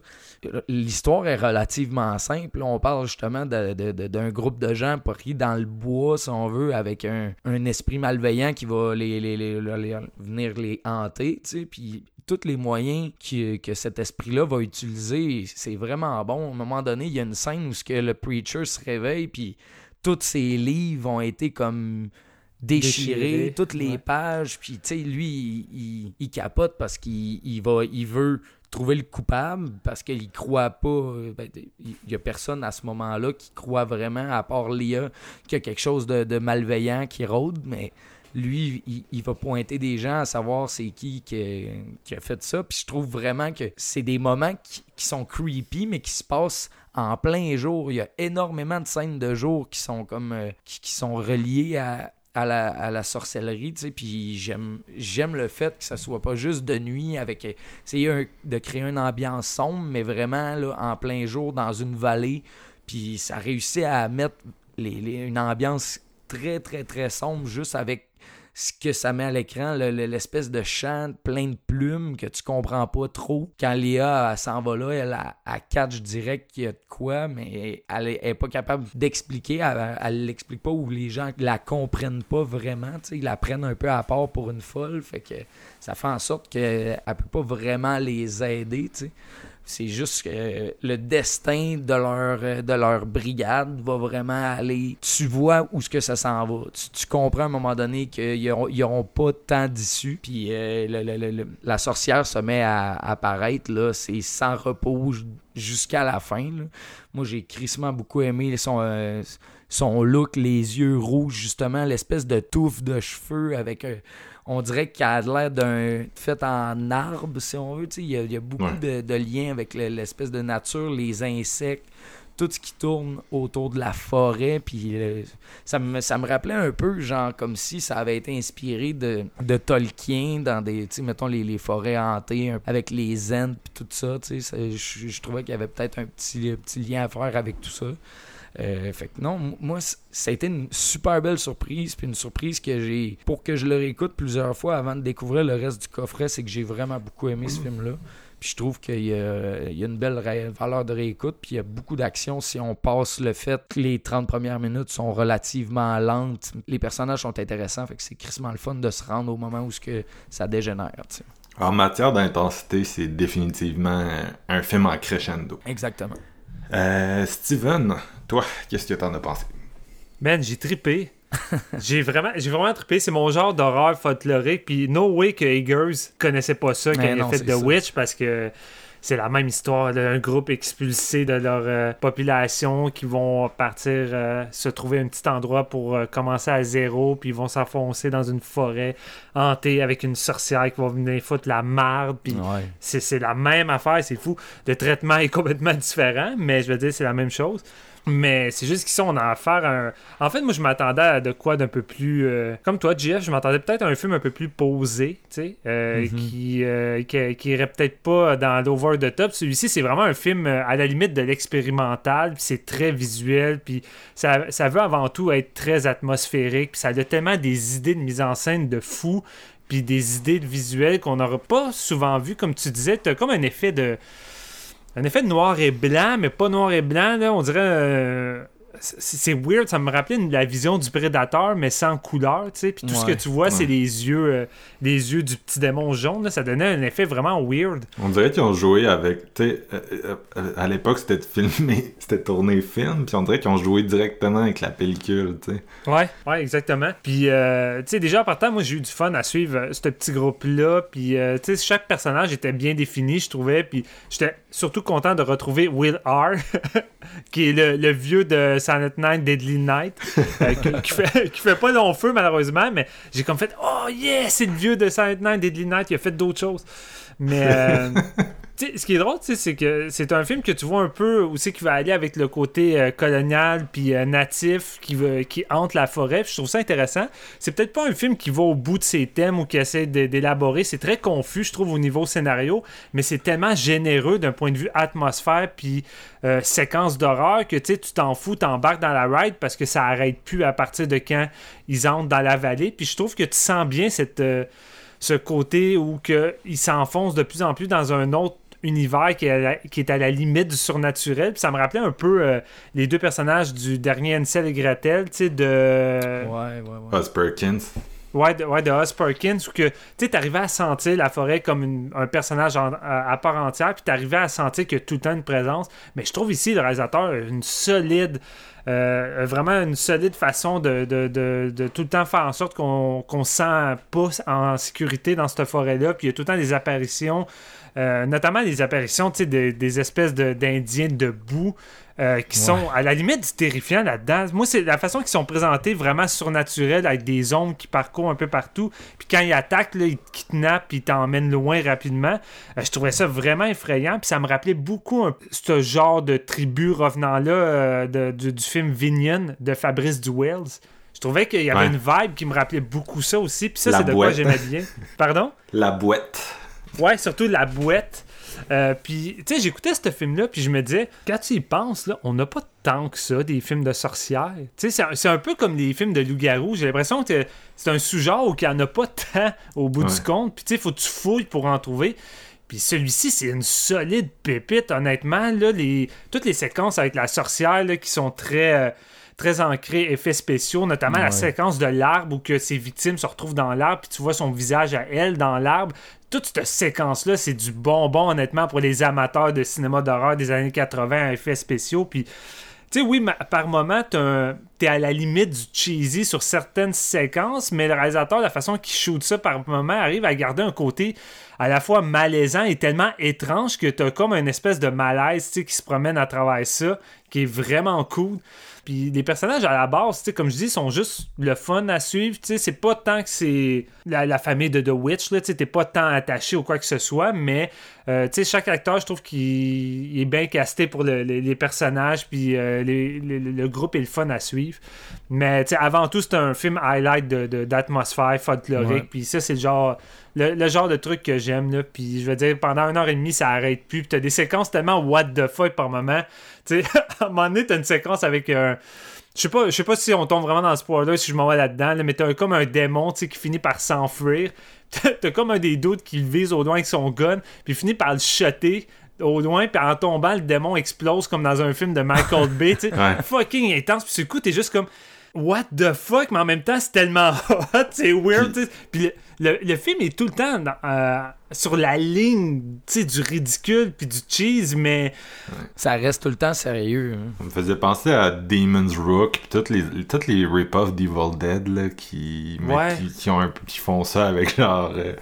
L'histoire est relativement simple. On parle justement de- de- de- d'un groupe de gens pris dans le bois, si on veut, avec un, un esprit malveillant qui va les, les- les- les- venir les hanter. tu sais, Puis tous les moyens qui- que cet esprit-là va utiliser, c'est vraiment bon. À un moment donné, il y a une scène où ce que le preacher se réveille, puis tous ses livres ont été comme déchirés, toutes les ouais. pages, puis tu sais, lui, il, il- il capote parce qu'il il va, il veut trouver le coupable parce qu'il croit pas, euh, ben, il y a personne à ce moment-là qui croit vraiment, à part Léa, qu'il y a quelque chose de, de malveillant qui rôde, mais lui, il, va pointer des gens à savoir c'est qui qui a, fait ça. Puis je trouve vraiment que c'est des moments qui, sont creepy, mais qui se passent en plein jour. Il y a énormément de scènes de jour qui sont comme euh, qui, sont reliées à, la, sorcellerie, tu sais, puis j'aime le fait que ça soit pas juste de nuit avec essayer un- de créer une ambiance sombre, mais vraiment là, en plein jour dans une vallée, puis ça réussit à mettre une ambiance très très très sombre juste avec ce que ça met à l'écran, le- le- l'espèce de chant plein de plumes que tu comprends pas trop. Quand Léa s'en va là, elle, a- catch direct qu'il y a de quoi, mais elle est, pas capable d'expliquer, elle, l'explique pas ou les gens la comprennent pas vraiment, ils la prennent un peu à part pour une folle, fait que ça fait en sorte qu'elle peut pas vraiment les aider, tu sais. C'est juste que le destin de leur, euh, de leur brigade va vraiment aller. Tu vois où ce que ça s'en va. Tu, comprends à un moment donné qu'ils n'auront pas tant d'issue. Puis euh, la sorcière se met à apparaître. là C'est sans repos jusqu'à la fin. Moi, j'ai crissement beaucoup aimé son, euh, son look, les yeux rouges, justement, l'espèce de touffe de cheveux avec on dirait qu'elle a l'air d'un fait en arbre, si on veut. Il y, a, il y a beaucoup Ouais. de, de liens avec le- l'espèce de nature, les insectes, tout ce qui tourne autour de la forêt. Puis euh, ça, me, ça me rappelait un peu, genre, comme si ça avait été inspiré de, de Tolkien dans des, tu sais, mettons, les, les forêts hantées, avec les Ents, puis tout ça. Tu sais, je, trouvais qu'il y avait peut-être un petit, un petit lien à faire avec tout ça. Euh, fait que non, moi, ça a été une super belle surprise, puis une surprise que j'ai, pour que je le réécoute plusieurs fois avant de découvrir le reste du coffret, c'est que j'ai vraiment beaucoup aimé ce film-là. Puis je trouve qu'il y a, il y a une belle valeur de réécoute, puis il y a beaucoup d'action si on passe le fait que les 30 premières minutes sont relativement lentes. Les personnages sont intéressants, fait que c'est crissement le fun de se rendre au moment où ce que ça dégénère. En matière d'intensité, c'est définitivement un film en crescendo. Exactement. Euh, Steven, toi, qu'est-ce que t'en as pensé? Man, j'ai trippé. j'ai vraiment, j'ai vraiment trippé. C'est mon genre d'horreur folklorique. Puis no way que Eggers connaissait pas ça quand il a fait The ça. Witch parce que c'est la même histoire d'un groupe expulsé de leur euh, population qui vont partir euh, se trouver un petit endroit pour euh, commencer à zéro. Puis ils vont s'enfoncer dans une forêt hantée avec une sorcière qui va venir foutre la marde. Puis Ouais. c'est la même affaire, c'est fou. Le traitement est complètement différent, mais je veux dire, c'est la même chose. Mais c'est juste qu'ici, on a affaire à un... En fait, moi, je m'attendais à de quoi d'un peu plus... euh, Comme toi, JF, je m'attendais peut-être à un film un peu plus posé, tu sais, euh, Mhm. qui, euh, qui, qui irait peut-être pas dans l'over the top. Celui-ci, c'est vraiment un film à la limite de l'expérimental, puis c'est très visuel, puis ça, ça veut avant tout être très atmosphérique, puis ça a tellement des idées de mise en scène de fou, puis des idées de visuel qu'on n'aura pas souvent vu, comme tu disais, t'as comme un effet de un effet noir et blanc, mais pas noir et blanc, là, on dirait. C'est weird, ça me rappelait la vision du prédateur, mais sans couleur, tu sais. Puis tout ce que tu vois, c'est les yeux euh, les yeux du petit démon jaune, là, ça donnait un effet vraiment weird. On dirait qu'ils ont joué avec. Tu sais, euh, euh, à l'époque, c'était filmé, c'était tourné film, puis on dirait qu'ils ont joué directement avec la pellicule, tu sais. Ouais, ouais, exactement. Puis, tu sais, déjà en partant, moi, j'ai eu du fun à suivre ce petit groupe-là. Puis, tu sais, chaque personnage était bien défini, je trouvais. Puis, j'étais surtout content de retrouver Will R., qui est le, le vieux de Silent Night, Deadly Night, euh, qui, qui fait, qui fait pas long feu, malheureusement. Mais j'ai comme fait, oh yeah, c'est le vieux de Silent Night, Deadly Night, il a fait d'autres choses. Mais. euh, ce qui est drôle, c'est que c'est un film que tu vois un peu c'est qu'il va aller avec le côté euh, colonial puis euh, natif qui, qui hante la forêt. Je trouve ça intéressant. C'est peut-être pas un film qui va au bout de ses thèmes ou qui essaie d'élaborer. C'est très confus, je trouve, au niveau scénario, mais c'est tellement généreux d'un point de vue atmosphère puis euh, séquence d'horreur que tu t'en fous, t'embarques dans la ride parce que ça arrête plus à partir de quand ils entrent dans la vallée. Puis je trouve que tu sens bien ce côté où que il s'enfonce de plus en plus dans un autre univers qui est, à la, qui est à la limite du surnaturel. Puis ça me rappelait un peu euh, les deux personnages du dernier Ansel et Gretel, tu sais, de... Ouais, ouais, ouais. Perkins. Ouais, de, ouais, de Oz Perkins, où que tu arrivais à sentir la forêt comme une- un personnage en- à, à part entière, puis t'arrivais à sentir qu'il y a tout le temps une présence. Mais je trouve ici, le réalisateur une solide, euh, vraiment une solide façon de, de, de- de tout le temps faire en sorte qu'on qu'on se sent pas en sécurité dans cette forêt-là, puis il y a tout le temps des apparitions. Euh, notamment les apparitions de- des espèces de- d'Indiens debout euh, qui sont à la limite du terrifiant là-dedans. Moi, c'est la façon qu'ils sont présentés vraiment surnaturels avec des ombres qui parcourent un peu partout. Puis quand ils attaquent, là, ils te kidnappent puis ils t'emmènent loin rapidement. Euh, je trouvais ça vraiment effrayant. Puis ça me rappelait beaucoup un- ce genre de tribu revenant-là euh, de- du, du film Vignon de Fabrice Duwells. Je trouvais qu'il y avait Ouais. une vibe qui me rappelait beaucoup ça aussi. Puis ça, c'est de quoi j'aimais bien. Pardon? La boîte. Ouais, surtout la boîte. Euh, puis, tu sais, j'écoutais ce film-là, puis je me disais, quand tu y penses, là, on n'a pas tant que ça, des films de sorcières. Tu sais, c'est un- peu comme les films de loup-garou. J'ai l'impression que c'est un sous-genre où il n'y en a pas tant au bout du compte. Puis, tu sais, faut que tu fouilles pour en trouver. Puis celui-ci, c'est une solide pépite, honnêtement. Là, les... Toutes les séquences avec la sorcière là, qui sont très, euh, très ancrées, effets spéciaux, notamment la séquence de l'arbre où que ses victimes se retrouvent dans l'arbre, puis tu vois son visage à elle dans l'arbre. Toute cette séquence-là, c'est du bonbon, honnêtement, pour les amateurs de cinéma d'horreur des années 80 à effets spéciaux. Puis tu sais, oui, par moment, t'es à la limite du cheesy sur certaines séquences, mais le réalisateur, la façon qu'il shoot ça par moment, arrive à garder un côté à la fois malaisant et tellement étrange que t'as comme une espèce de malaise tu sais, qui se promène à travers ça, qui est vraiment cool. Puis les personnages à la base, tu sais, comme je dis, sont juste le fun à suivre. Tu sais, c'est pas tant que c'est la, la famille de The Witch, là, tu sais, t'es pas tant attaché ou quoi que ce soit, mais euh, tu sais, chaque acteur, je trouve qu'il il est bien casté pour le- les- les personnages, puis euh, les- les- le groupe est le fun à suivre. Mais tu sais, avant tout, c'est un film highlight de- de- d'atmosphère folklorique, puis ça, c'est le genre, le, le genre de truc que j'aime, là. Puis je veux dire, pendant une heure et demie, ça arrête plus, puis t'as des séquences tellement what the fuck par moment. Tu sais, à un moment donné, t'as une séquence avec un. Je sais pas, je sais pas si on tombe vraiment dans ce spoiler, si je m'en vais là-dedans, là, mais t'as comme un démon tu sais, qui finit par s'enfuir. T'as comme un des doutes qui le vise au loin avec son gun, puis il finit par le shotter au loin, puis en tombant, le démon explose comme dans un film de Michael Bay. sais. Ouais. Fucking intense, puis le coup, t'es juste comme. What the fuck, mais en même temps, c'est tellement hot, c'est weird. Puis le, film est tout le temps dans- euh, sur la ligne du ridicule puis du cheese, mais Ça reste tout le temps sérieux. hein. Ça me faisait penser à Demon's Rook pis toutes les toutes les rip-offs d'Evil Dead là, qui, Ouais. qui qui ont un peu- qui font ça avec genre euh,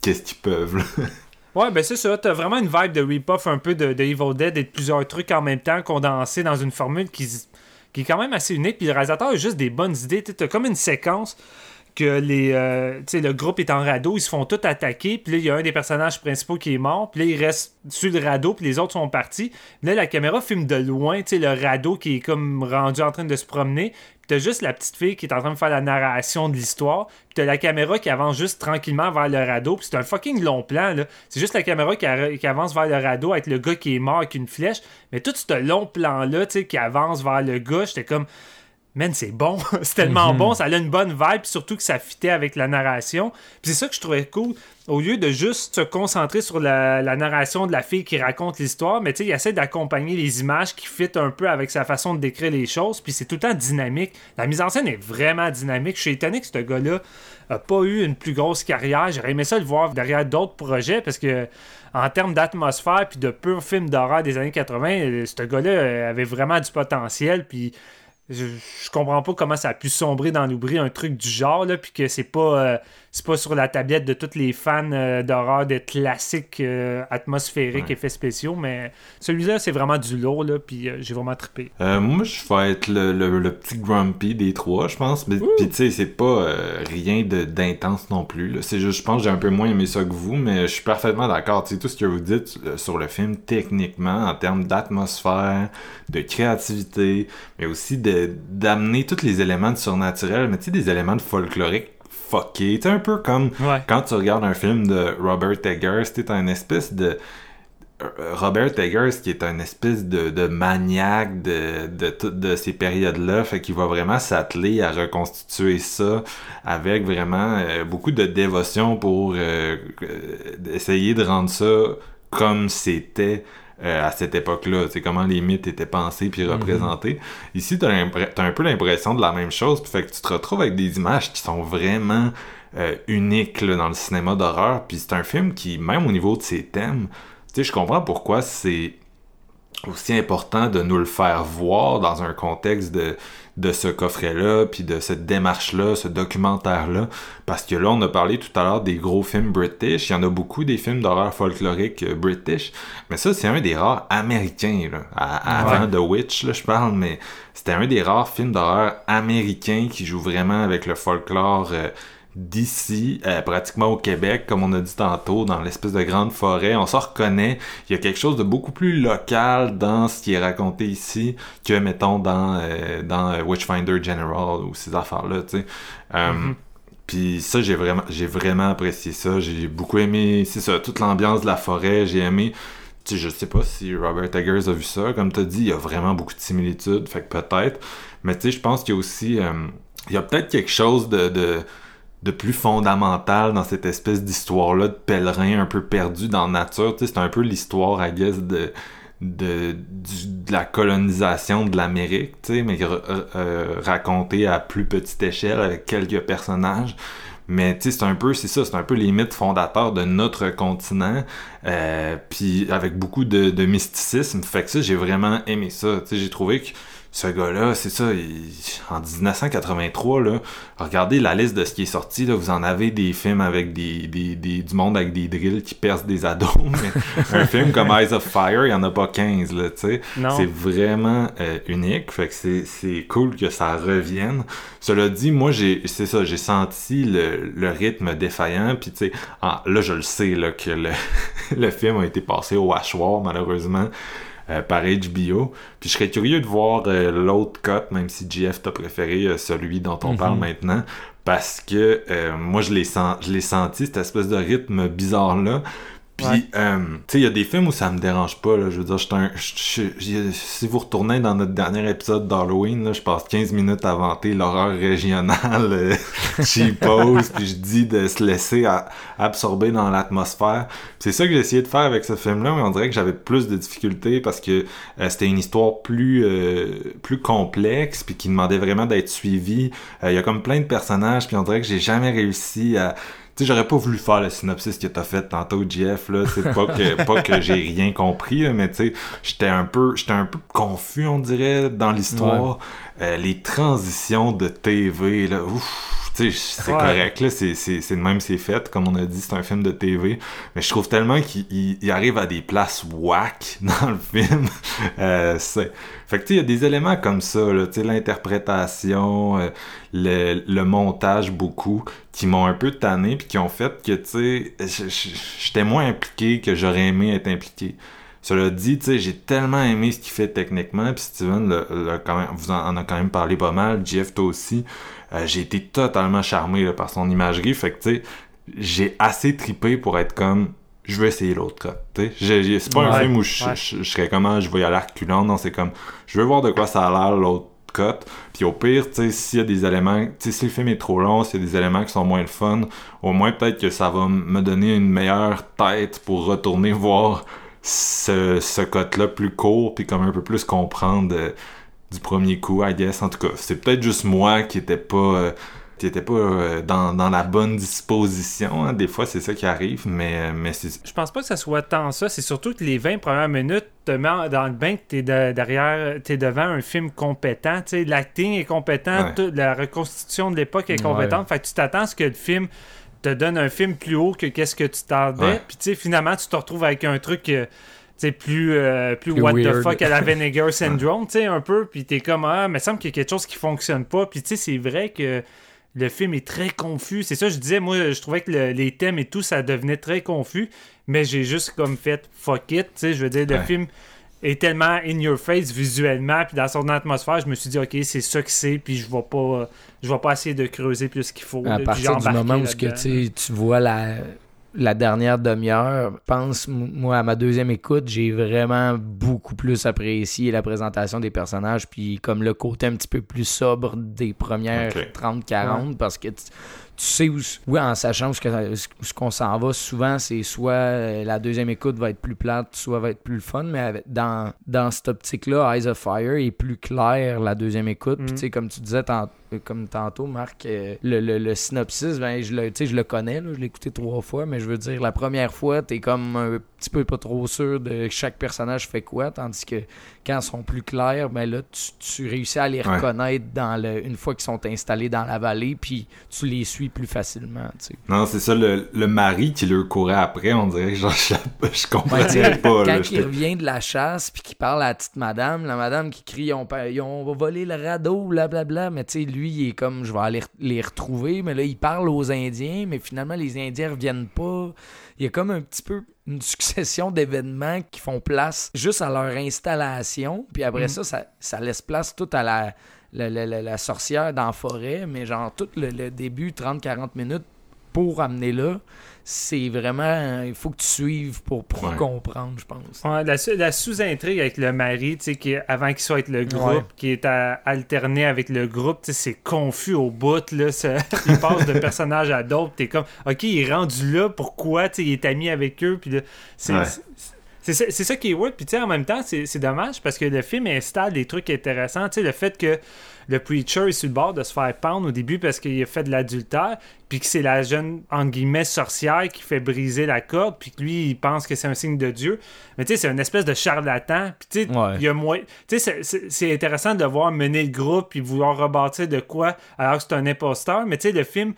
qu'est-ce qu'ils peuvent là. Ouais, ben c'est ça. T'as vraiment une vibe de rip-off un peu de, de Evil Dead et de plusieurs trucs en même temps condensés dans une formule qui, qui est quand même assez unique. Puis le réalisateur a juste des bonnes idées. T'as comme une séquence que les, euh, le groupe est en radeau, ils se font tous attaquer. Puis là, il y a un des personnages principaux qui est mort. Puis là, il reste sur le radeau, puis les autres sont partis. Là, la caméra filme de loin, le radeau qui est comme rendu en train de se promener. Puis t'as juste la petite fille qui est en train de faire la narration de l'histoire. Puis t'as la caméra qui avance juste tranquillement vers le radeau. Puis c'est un fucking long plan, là. C'est juste la caméra qui avance vers le radeau avec le gars qui est mort avec une flèche. Mais tout ce long plan-là, tu sais, qui avance vers le gars, j'étais comme... Man, c'est bon. c'est tellement bon. Ça a une bonne vibe. Surtout que ça fitait avec la narration. Puis c'est ça que je trouvais cool. Au lieu de juste se concentrer sur la, la narration de la fille qui raconte l'histoire, mais tu sais, il essaie d'accompagner les images qui fit un peu avec sa façon de décrire les choses. Puis c'est tout le temps dynamique. La mise en scène est vraiment dynamique. Je suis étonné que ce gars-là a pas eu une plus grosse carrière. J'aurais aimé ça le voir derrière d'autres projets parce que en termes d'atmosphère puis de pur film d'horreur des années 80, euh, ce gars-là euh, avait vraiment du potentiel. Puis je, comprends pas comment ça a pu sombrer dans l'oubli un truc du genre là puis que c'est pas euh, c'est pas sur la tablette de tous les fans euh, d'horreur, de classiques euh, atmosphériques, effets spéciaux, mais celui-là, c'est vraiment du lourd, là, puis euh, j'ai vraiment trippé. moi, je vais être le, petit grumpy des trois, je pense. Mais puis tu sais, c'est pas rien d'intense non plus. C'est juste, je pense que j'ai un peu moins aimé ça que vous, mais je suis parfaitement d'accord. Tu sais, tout ce que vous dites sur le film, techniquement, en termes d'atmosphère, de créativité, mais aussi d'amener tous les éléments de surnaturel, mais tu sais, des éléments de folklorique fucké. C'est un peu comme quand tu regardes un film de Robert Eggers, tu un espèce de euh, Robert Eggers qui est un espèce de, maniaque de, de, de ces périodes-là, fait qu'il va vraiment s'atteler à reconstituer ça avec vraiment euh, beaucoup de dévotion pour euh, essayer de rendre ça comme c'était euh, à cette époque-là. C'est comment les mythes étaient pensés puis mhm. représentés. Ici, tu as, un peu l'impression de la même chose. Puis fait que tu te retrouves avec des images qui sont vraiment euh, uniques dans le cinéma d'horreur. Puis c'est un film qui, même au niveau de ses thèmes, tu sais, je comprends pourquoi c'est aussi important de nous le faire voir dans un contexte de, de ce coffret-là, puis de cette démarche-là, ce documentaire-là. Parce que là, on a parlé tout à l'heure des gros films british. Il y en a beaucoup des films d'horreur folklorique euh, british. Mais ça, c'est un des rares américains, là. avant The Witch, là, je parle, mais c'était un des rares films d'horreur américains qui joue vraiment avec le folklore euh, d'ici, euh, pratiquement au Québec, comme on a dit tantôt, dans l'espèce de grande forêt. On s'en reconnaît. Il y a quelque chose de beaucoup plus local dans ce qui est raconté ici que, mettons, dans, euh, dans euh, Witchfinder General ou ces affaires-là, tu sais. Mm-hmm. Puis ça, j'ai vraiment, j'ai vraiment apprécié ça. J'ai beaucoup aimé, c'est ça, toute l'ambiance de la forêt. J'ai aimé... Tu sais, je sais pas si Robert Eggers a vu ça. Comme tu as dit, il y a vraiment beaucoup de similitudes. Fait que peut-être. Mais tu sais, je pense qu'il y a aussi... il y a peut-être quelque chose de de plus fondamental dans cette espèce d'histoire-là de pèlerin un peu perdu dans la nature. c'est un peu l'histoire, I guess, de, de, de la colonisation de l'Amérique, mais euh, racontée à plus petite échelle avec quelques personnages. Mais c'est un peu, c'est ça, c'est un peu les mythes fondateurs de notre continent, euh, puis avec beaucoup de, de, mysticisme. Fait que ça, j'ai vraiment aimé ça. J'ai trouvé que ce gars-là, c'est ça, en 1983, là, regardez la liste de ce qui est sorti, là, vous en avez des films avec des, des, des du monde avec des drills qui percent des ados, mais un film comme Eyes of Fire, il n'y en a pas 15, là, tu sais. C'est vraiment euh, unique, fait que c'est cool que ça revienne. Cela dit, moi, j'ai, c'est ça, j'ai senti le, le, rythme défaillant, puis tu sais, là, je le sais, là, que le, le film a été passé au hachoir, malheureusement. Euh, par HBO. Puis je serais curieux de voir euh, l'autre cut, même si GF t'a préféré euh, celui dont on parle mhm. maintenant, parce que moi je l'ai senti, cette espèce de rythme bizarre-là. Puis, euh, tu sais, il y a des films où ça me dérange pas. Là. Je veux dire, si vous retournez dans notre dernier épisode d'Halloween, je passe 15 minutes à vanter l'horreur régionale euh, pose, puis je dis de se laisser absorber dans l'atmosphère. C'est ça que j'ai essayé de faire avec ce film-là, mais on dirait que j'avais plus de difficultés parce que euh, c'était une histoire plus, euh, plus complexe, puis qui demandait vraiment d'être suivie. Il y a comme plein de personnages, puis on dirait que j'ai jamais réussi à sais, j'aurais pas voulu faire le synopsis que t'as fait tantôt, Jeff, là. C'est pas que, pas que j'ai rien compris, mais tu sais, j'étais un peu, j'étais un peu confus, on dirait, dans l'histoire. Euh, les transitions de TV, là, ouf c'est correct, là, c'est de même c'est fait, comme on a dit, c'est un film de TV, mais je trouve tellement qu'il arrive à des places whack dans le film. euh, fait que tu il y a des éléments comme ça, l'interprétation, euh, le, le, montage beaucoup, qui m'ont un peu tanné, puis qui ont fait que, tu sais, j'étais moins impliqué que j'aurais aimé être impliqué. Cela dit, tu sais, j'ai tellement aimé ce qu'il fait techniquement, puis Steven le, quand même, vous en, a quand même parlé pas mal, Jeff toi aussi. Euh, j'ai été totalement charmé par son imagerie. Fait que, tu sais, j'ai assez tripé pour être comme je veux essayer l'autre cut. C'est pas un film où je, serais comment je vais y aller reculant. Non, c'est comme je veux voir de quoi ça a l'air l'autre cut. Puis au pire, tu sais, s'il y a des éléments, tu sais, si le film est trop long, s'il y a des éléments qui sont moins le fun, au moins peut-être que ça va me donner une meilleure tête pour retourner voir ce, ce cut-là plus court, puis comme un peu plus comprendre. Euh, du premier coup, I guess. En tout cas, c'est peut-être juste moi qui était pas euh, qui était pas euh, dans, dans, la bonne disposition. Hein. Des fois, c'est ça qui arrive, mais, euh, mais c'est... Je pense pas que ça soit tant ça. C'est surtout que les 20 premières minutes te met dans le bain que t'es derrière, t'es devant un film compétent. L'acting est compétent, la reconstitution de l'époque est compétente. Fait que tu t'attends à ce que le film te donne un film plus haut que qu'est-ce que tu t'attendais. Puis tu sais, finalement, tu te retrouves avec un truc euh, plus, euh, plus, Plus what the fuck à la Vinegar Syndrome, tu sais, un peu. Puis t'es comme, ah, mais il me semble qu'il y a quelque chose qui fonctionne pas. Puis tu sais, c'est vrai que le film est très confus. C'est ça, je disais, moi, je trouvais que le- les thèmes et tout, ça devenait très confus. Mais j'ai juste comme fait fuck it, tu sais, je veux dire, le Ouais. film est tellement in your face visuellement puis dans son atmosphère je me suis dit ok c'est ça que c'est puis je vais pas je vais pas essayer de creuser plus qu'il faut À là, partir du moment où ce que, tu vois la, la dernière demi-heure, pense, moi, à ma deuxième écoute, j'ai vraiment beaucoup plus apprécié la présentation des personnages, puis comme le côté un petit peu plus sobre des premières Ok. 30-40, parce que tu, sais où, oui, en sachant où ce que- où ce qu'on s'en va, souvent, c'est soit euh, la deuxième écoute va être plus plate, soit va être plus le fun, mais avec- dans, dans cette optique-là, Eyes of Fire est plus clair la deuxième écoute. Puis Mhm. tu sais, comme tu disais tant- euh, comme tantôt, Marc, euh, le, le- le synopsis, ben, je, le, je le connais, là, je l'ai écouté trois fois, mais je veux dire, la première fois, t'es comme un petit peu pas trop sûr de chaque personnage fait quoi, tandis que quand ils sont plus clairs, ben là, tu, tu réussis à les Ouais. reconnaître dans le, une fois qu'ils sont installés dans la vallée, puis tu les suis plus facilement, tu sais. Non, c'est ça, le, le mari qui leur courait après, on dirait que genre, je, je comprenais pas. quand il revient de la chasse puis qu'il parle à la petite madame, la madame qui crie ils ont volé le radeau, blablabla, mais tu sais, lui, il est comme je vais aller les retrouver, mais là, il parle aux Indiens, mais finalement, les Indiens reviennent pas. Il y a comme un petit peu une succession d'événements qui font place juste à leur installation, puis après Mhm. ça, ça, ça laisse place tout à la, la, la- la- la sorcière dans la forêt, mais genre tout le, le début, 30-40 minutes pour amener là, c'est vraiment. Il faut que tu suives pour, pour Ouais. comprendre, je pense. Ouais, la, la sous-intrigue avec le mari, tu sais, qui avant qu'il soit avec le groupe, Ouais. qui est à- alterné avec le groupe, tu sais, c'est confus au bout, là. ça- il passe de personnage à d'autres. T'es comme, ok, il est rendu là, pourquoi, tu sais, il est ami avec eux, puis là, c'est. C'est- ça, qui est weird, puis tu sais, en même temps, c'est dommage parce que le film installe des trucs intéressants. Tu sais, le fait que le preacher est sur le bord de se faire pendre au début parce qu'il a fait de l'adultère, puis que c'est la jeune, en guillemets, sorcière qui fait briser la corde, puis que lui, il pense que c'est un signe de Dieu. Mais tu sais, c'est une espèce de charlatan. Puis tu sais, Ouais. il y a moins. Tu sais, c'est intéressant de voir mener le groupe, puis vouloir rebâtir de quoi, alors que c'est un imposteur. Mais tu sais, le film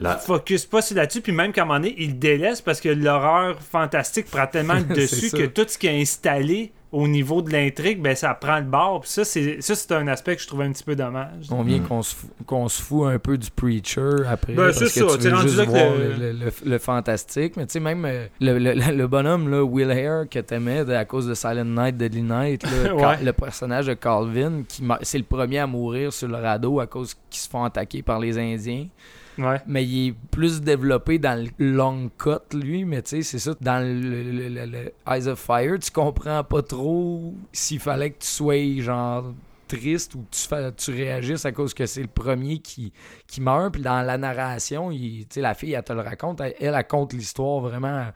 La- focus pas sur là-dessus, puis même qu'à un moment donné, il délaisse parce que l'horreur fantastique prend tellement le dessus que tout ce qui est installé au niveau de l'intrigue, ben ça prend le bord. Puis ça, c'est ça, c'est un aspect que je trouvais un petit peu dommage. On vient qu'on se, fout- qu'on se fout un peu du preacher après. Ben, parce que ça, tu veux juste que le- le, le- le fantastique. Mais tu sais, même euh, le, le- le bonhomme, là, Will Hare, que t'aimais à cause de Silent Night, Deadly Night, là, Ouais. Le personnage de Calvin, qui ma- c'est le premier à mourir sur le radeau à cause qu'ils se font attaquer par les Indiens. Mais il est plus développé dans le long cut, lui. Mais tu sais, c'est ça, dans le, Eyes of Fire, tu comprends pas trop s'il fallait que tu sois genre triste ou tu, tu réagisses à cause que c'est le premier qui, qui meurt. Puis dans la narration, il- la fille, elle te le raconte. Elle, elle raconte l'histoire vraiment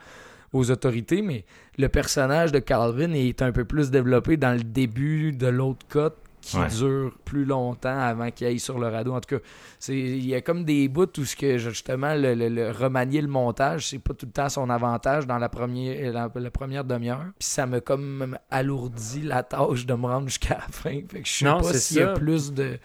aux autorités, mais le personnage de Calvin est un peu plus développé dans le début de l'autre cut qui Ouais. dure plus longtemps avant qu'il aille sur le radeau. En tout cas, c'est il y a comme des bouts où ce que justement le, le- le remanier le montage, c'est pas tout le temps son avantage dans la première la, la première demi-heure. Puis ça me comme alourdi la tâche de me rendre jusqu'à la fin. Fait que je sais Non, pas s'il y a plus de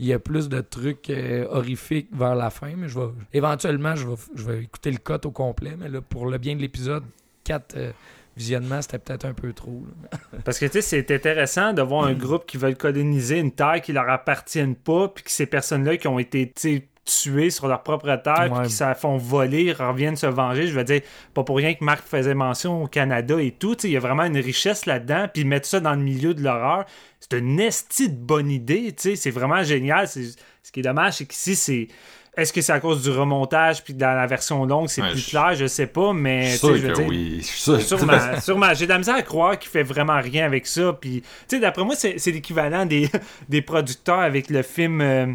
il y a plus de trucs euh, horrifiques vers la fin, mais je vais éventuellement je vais, je vais écouter le cut au complet, mais là pour le bien de l'épisode 4 euh, visionnements, c'était peut-être un peu trop. Parce que tu sais, c'est intéressant de voir un groupe qui veut coloniser une terre qui leur appartienne pas, puis que ces personnes-là qui ont été tu sais, tuées sur leur propre terre, Ouais. puis qui se font voler, reviennent se venger. Je veux dire, pas pour rien que Marc faisait mention au Canada et tout. Il y a vraiment une richesse là-dedans, puis mettre ça dans le milieu de l'horreur, c'est une estie de bonne idée. C'est vraiment génial. C'est- Ce qui est dommage, c'est qu'ici, c'est. Est-ce que c'est à cause du remontage, puis dans la version longue, c'est Ouais, plus je- clair? Je sais pas, Je mais. suis tu sais, sûr je veux dire- oui. Je. Sûrement, sûrement. J'ai de la misère à croire qu'il fait vraiment rien avec ça. Puis, tu sais, d'après moi, c'est l'équivalent des, des producteurs avec le film, euh,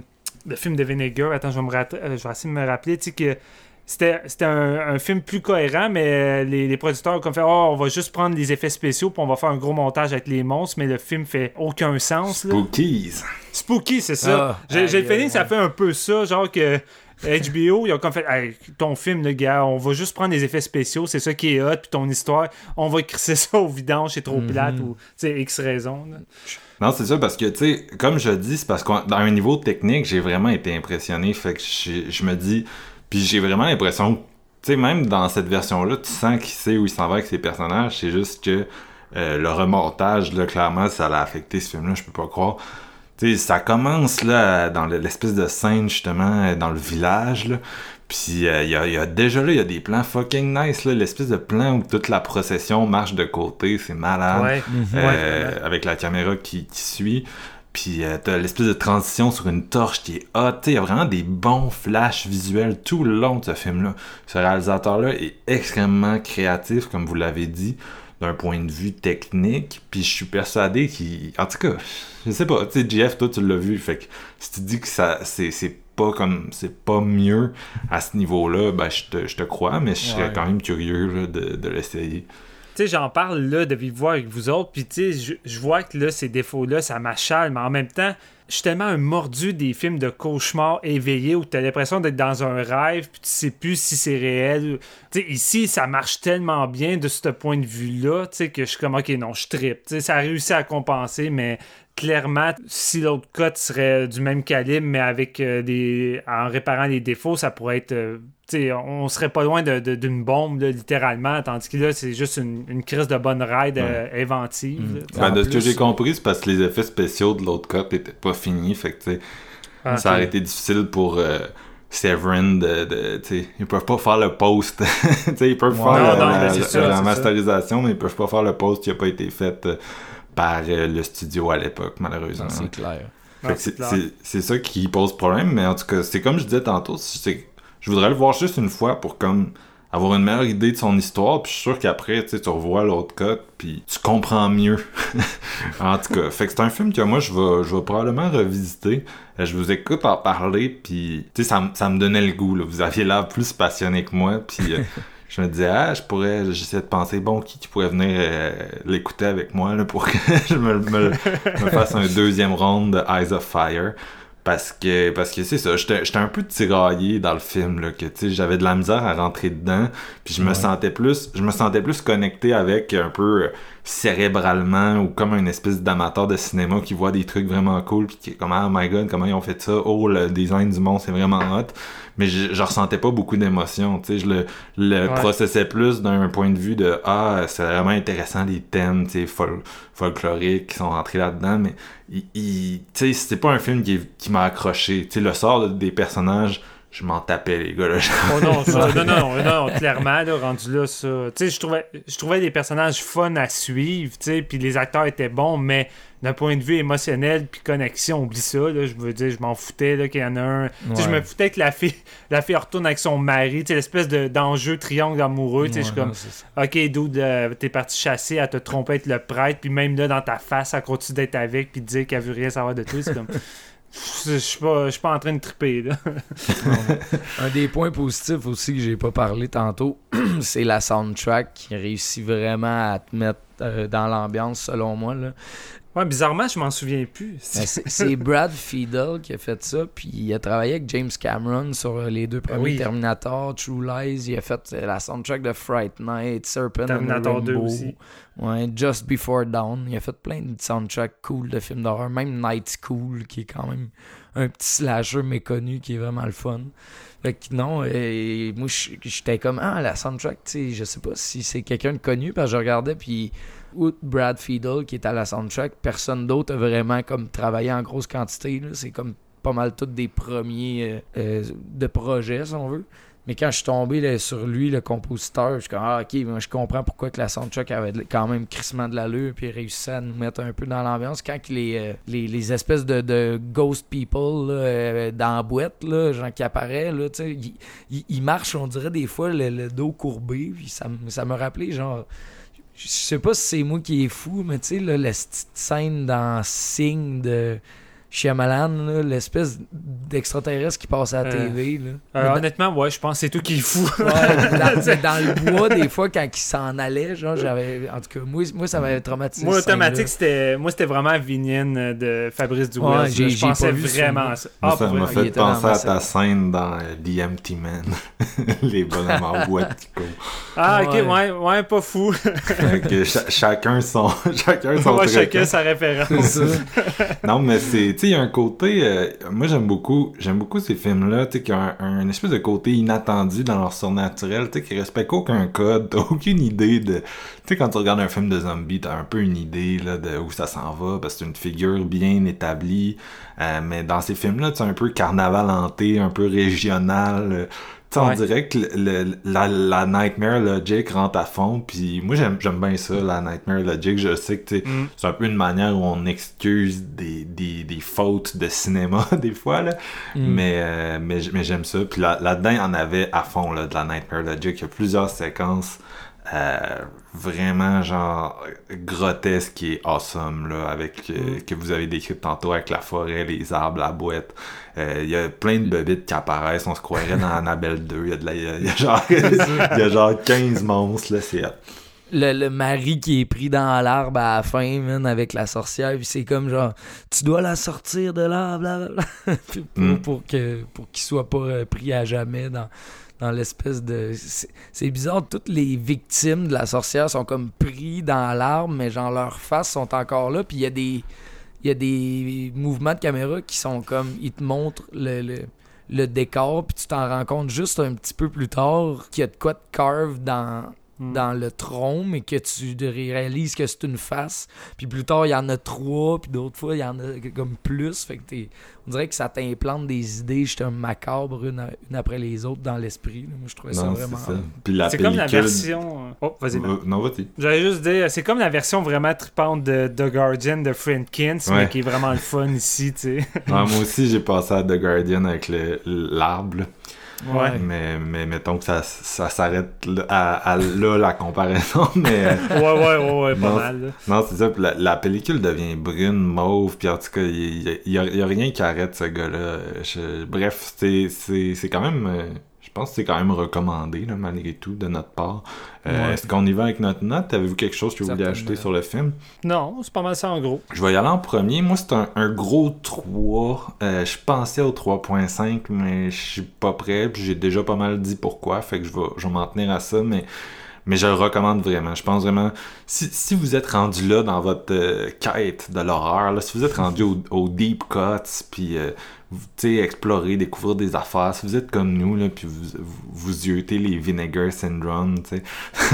le film de Vinegar. Attends, je vais, me rat- euh, je vais essayer de me rappeler. Tu sais, que c'était c'était un, un film plus cohérent, mais euh, les, les producteurs ont comme fait Oh, on va juste prendre les effets spéciaux, puis on va faire un gros montage avec les monstres, mais le film fait aucun sens. Là. Spookies. Spooky, c'est ça. Ah, J'ai j'ai le feeling ça fait un peu ça, genre que HBO, ils ont comme fait Hey, ton film, le gars, on va juste prendre les effets spéciaux, c'est ça qui est hot, puis ton histoire, on va crisser ça au vidange, c'est trop Mhm. plate, ou tu sais, X raison. là. Non, c'est ça, parce que, tu sais, comme je dis, c'est parce que dans un niveau technique, j'ai vraiment été impressionné. Fait que je, je me dis. Puis j'ai vraiment l'impression, tu sais, même dans cette version-là, tu sens qu'il sait où il s'en va avec ses personnages. C'est juste que euh, le remontage, là, clairement, ça l'a affecté ce film-là, je peux pas croire. Tu sais, ça commence là dans l'espèce de scène justement dans le village là. Puis il euh, y, a, y, a, déjà là, il y a des plans fucking nice, là, l'espèce de plan où toute la procession marche de côté, c'est malade. Ouais. Euh, avec la caméra qui, qui suit. Puis euh, t'as l'espèce de transition sur une torche qui est hot. Il y a vraiment des bons flashs visuels tout le long de ce film-là. Ce réalisateur-là est extrêmement créatif, comme vous l'avez dit, d'un point de vue technique. Puis je suis persuadé qu'il... En tout cas, je sais pas. Tu sais, Jeff, toi, tu l'as vu. Fait que si tu dis que ça c'est pas comme c'est pas mieux à ce niveau-là, ben je te, je te crois, mais je serais Ouais. quand même curieux là, de, de l'essayer. Tu j'en parle là de voix avec vous autres, puis tu je, vois que là, ces défauts-là, ça m'achale, mais en même temps, je suis tellement un mordu des films de cauchemar éveillés où t'as l'impression d'être dans un rêve, puis tu sais plus si c'est réel. Tu sais, ici, ça marche tellement bien de ce point de vue-là, tu que je suis comme, ok, non, je. Tu sais, ça a réussi à compenser, mais clairement, si l'autre cote serait du même calibre, mais avec euh, des. en réparant les défauts, ça pourrait être. euh, on serait pas loin de- de- d'une bombe, là, littéralement, tandis que là, c'est juste une, une crise de bonne ride euh, inventive. Mm. là. Ben, En de ce que j'ai compris, c'est parce que les effets spéciaux de l'autre cop étaient pas finis. Fait que, Ah, ça aurait été difficile pour euh, Severin de. de tu sais, ils peuvent pas faire le post. Tu sais, ils peuvent Ouais. faire Non, la, non, la- c'est la- ça, la c'est ça. masterisation, mais ils peuvent pas faire le post qui a pas été fait euh, par euh, le studio à l'époque, malheureusement. C'est clair. C'est ça qui pose problème, mais en tout cas, c'est comme je disais tantôt, c'est- je voudrais le voir juste une fois pour comme avoir une meilleure idée de son histoire, puis je suis sûr qu'après, tu revois l'autre cut, puis tu comprends mieux. en tout cas, fait que c'est un film que moi, je vais, je vais probablement revisiter. Euh, Je vous écoute en parler, puis tu sais, ça, me- ça me donnait le goût, là. Vous aviez l'air plus passionné que moi, puis... euh, Je me disais, ah, je pourrais, j'essaie de penser, bon, qui, qui pourrait venir euh, l'écouter avec moi là, pour que je me, me- me fasse un deuxième round de Eyes of Fire. Parce que, parce que c'est ça, j'étais j'étais un peu tiraillé dans le film, là, que, tu sais, j'avais de la misère à rentrer dedans, puis je me Ouais. sentais plus, je me sentais plus connecté avec un peu euh, cérébralement, ou comme une espèce d'amateur de cinéma qui voit des trucs vraiment cool, puis qui est comme, oh my god, comment ils ont fait ça, oh, le design du monde, c'est vraiment hot, mais je, je ressentais pas beaucoup d'émotions, tu sais, je le, le Ouais. processais plus d'un point de vue de, ah, c'est vraiment intéressant les thèmes, tu sais, fol- folkloriques qui sont rentrés là-dedans, mais il, il- tu sais, c'était pas un film qui, qui m'a accroché. Tu sais, le sort des personnages, je m'en tapais, les gars. Là. Oh non, ça, non, non, non, non, clairement, là, rendu là, ça. Tu sais, je trouvais, je trouvais les personnages fun à suivre, tu sais, puis les acteurs étaient bons, mais d'un point de vue émotionnel puis connexion, oublie ça, là, je veux dire, je m'en foutais, là, qu'il y en a un. Tu sais, je me foutais que la fille, la fille retourne avec son mari, tu sais, l'espèce de, d'enjeu triangle amoureux, tu sais, je suis comme, ok, dude, euh, t'es parti chasser, elle te trompé être le prêtre, puis même là, dans ta face, elle continue d'être avec, puis dire qu'elle veut rien savoir de toi, c'est comme. Je suis pas, pas en train de triper. Un des points positifs aussi que j'ai pas parlé tantôt, c'est la soundtrack qui réussit vraiment à te mettre euh, dans l'ambiance selon moi. Là. Ouais, bizarrement, je m'en souviens plus. Ben, c'est Brad Fiedel qui a fait ça, puis il a travaillé avec James Cameron sur euh, les deux premiers oui. Terminator, True Lies, il a fait euh, la soundtrack de Fright Night, Serpent Terminator and the 2 Rainbow, aussi. Ouais, Just Before Dawn, il a fait plein de soundtracks cool de films d'horreur, même Night School qui est quand même un petit slasher méconnu qui est vraiment le fun. Fait que non, euh, moi je- j'étais comme ah la soundtrack, tu sais, je sais pas si c'est quelqu'un de connu parce que je regardais puis outre Brad Fiedel qui est à la soundtrack, personne d'autre a vraiment comme travaillé en grosse quantité. C'est comme pas mal tous des premiers euh, euh, de projets, si on veut. Mais quand je suis tombé sur lui, le compositeur, je suis comme Ah, ok, je comprends pourquoi que la soundtrack avait quand même crissement de l'allure puis réussissait à nous mettre un peu dans l'ambiance. Quand les, euh, les, les espèces de, ghost people là, dans la boîte, là, qui sais, ils ils- marchent, on dirait des fois, le, dos courbé. Puis ça, ça me rappelait, genre, je sais pas si c'est moi qui est fou, mais tu sais, la petite scène dans Signe de Shyamalan, l'espèce d'extraterrestre qui passe à la Euh, TV. Là. Euh, dans- honnêtement, ouais, je pense que c'est tout qui est fou. Ouais, dans, dans le bois, des fois, quand il s'en allait, genre, j'avais. En tout cas, moi, moi ça m'avait traumatisé. moi, automatique, c'était moi c'était vraiment Vinienne de Fabrice. Ouais, j'ai- je pensais pas vu vraiment ça. Ah, ça m'a fait penser à ta scène dans The Empty Man. Les bonhommes en courent. Ah, ok, Ouais. ouais, ouais, pas fou. Fait que cha- chacun son, chacun son truc, chacun hein. sa référence. Non, mais c'est, sais, il y a un côté, euh, moi j'aime beaucoup, j'aime beaucoup ces films-là, tu sais, qui ont un, espèce de côté inattendu dans leur surnaturel, tu sais, qui respectent aucun code, t'as aucune idée de, tu sais, quand tu regardes un film de zombie, t'as un peu une idée, là, de où ça s'en va, parce que c'est une figure bien établie, euh, mais dans ces films-là, tu un peu carnaval hanté, un peu régional, on Ouais. dirait que le- le- la, la Nightmare Logic rentre à fond, puis moi j'aime j'aime bien ça, la Nightmare Logic, je sais que, Mm. c'est un peu une manière où on excuse des, des, des fautes de cinéma des fois là Mm. mais euh, mais, j'aime ça puis là là-dedans il y en avait à fond là de la Nightmare Logic il y a plusieurs séquences euh, vraiment genre grotesques et awesome là avec euh, que vous avez décrit tantôt avec la forêt les arbres la boîte. Euh, il y a plein de bebites qui apparaissent on se croirait dans Annabelle 2 il y a de la il y a- y a genre il y a genre 15 monstres là c'est le, le mari qui est pris dans l'arbre à la fin, man, avec la sorcière, puis c'est comme genre, tu dois la sortir de là, blablabla, pour, Mm. pour que pour qu'il soit pas euh, pris à jamais dans, dans l'espèce de... C'est bizarre, toutes les victimes de la sorcière sont comme pris dans l'arbre, mais genre leurs faces sont encore là, puis il y a des... Il y a des mouvements de caméra qui sont comme... Ils te montrent le... le le décor, puis tu t'en rends compte juste un petit peu plus tard qu'il y a de quoi de carve dans, Mm. dans le tronc, mais que tu réalises que c'est une face. Puis plus tard, il y en a trois, puis d'autres fois, il y en a comme plus. Fait que t'es- on dirait que ça t'implante des idées justement macabres une, à- une après les autres dans l'esprit. Moi, je trouvais ça non vraiment... ça puis la C'est comme la version. euh, Oh, vas-y. Euh, non vas-y J'allais juste dire, c'est comme la version vraiment tripante de The Guardian de Friendkins, mais Ouais. qui est vraiment le fun ici, tu sais. Ouais, moi aussi, j'ai passé à The Guardian avec le- l'arbre. là. Ouais. Mais, mais mettons que ça, ça s'arrête là- à, à là, la comparaison. Mais euh, Ouais, ouais, ouais, ouais, pas Non, mal. là. non, c'est ça. puis La, la pellicule devient brune, mauve. Puis en tout cas, il y, y a, y a rien qui arrête ce gars-là. Je- bref, c'est c'est- c'est quand même. Je pense que c'est quand même recommandé, là, malgré tout, de notre part. Euh, Ouais. Est-ce qu'on y va avec notre note? Avez-vous quelque chose que vous Certainement. ajouter sur le film? Non, c'est pas mal ça en gros. Je vais y aller en premier. Moi, c'est un, un gros 3. Euh, je pensais au 3.5, mais je suis pas prêt. Puis j'ai déjà pas mal dit pourquoi. Fait que je vais, je vais m'en tenir à ça. Mais, mais je le recommande vraiment. Je pense vraiment. Si, si vous êtes rendu là dans votre euh, quête de l'horreur, si vous êtes rendu au, au deep cuts, puis euh, explorer, découvrir des affaires, si vous êtes comme nous, là, puis vous, vous, vous les Vinegar Syndrome,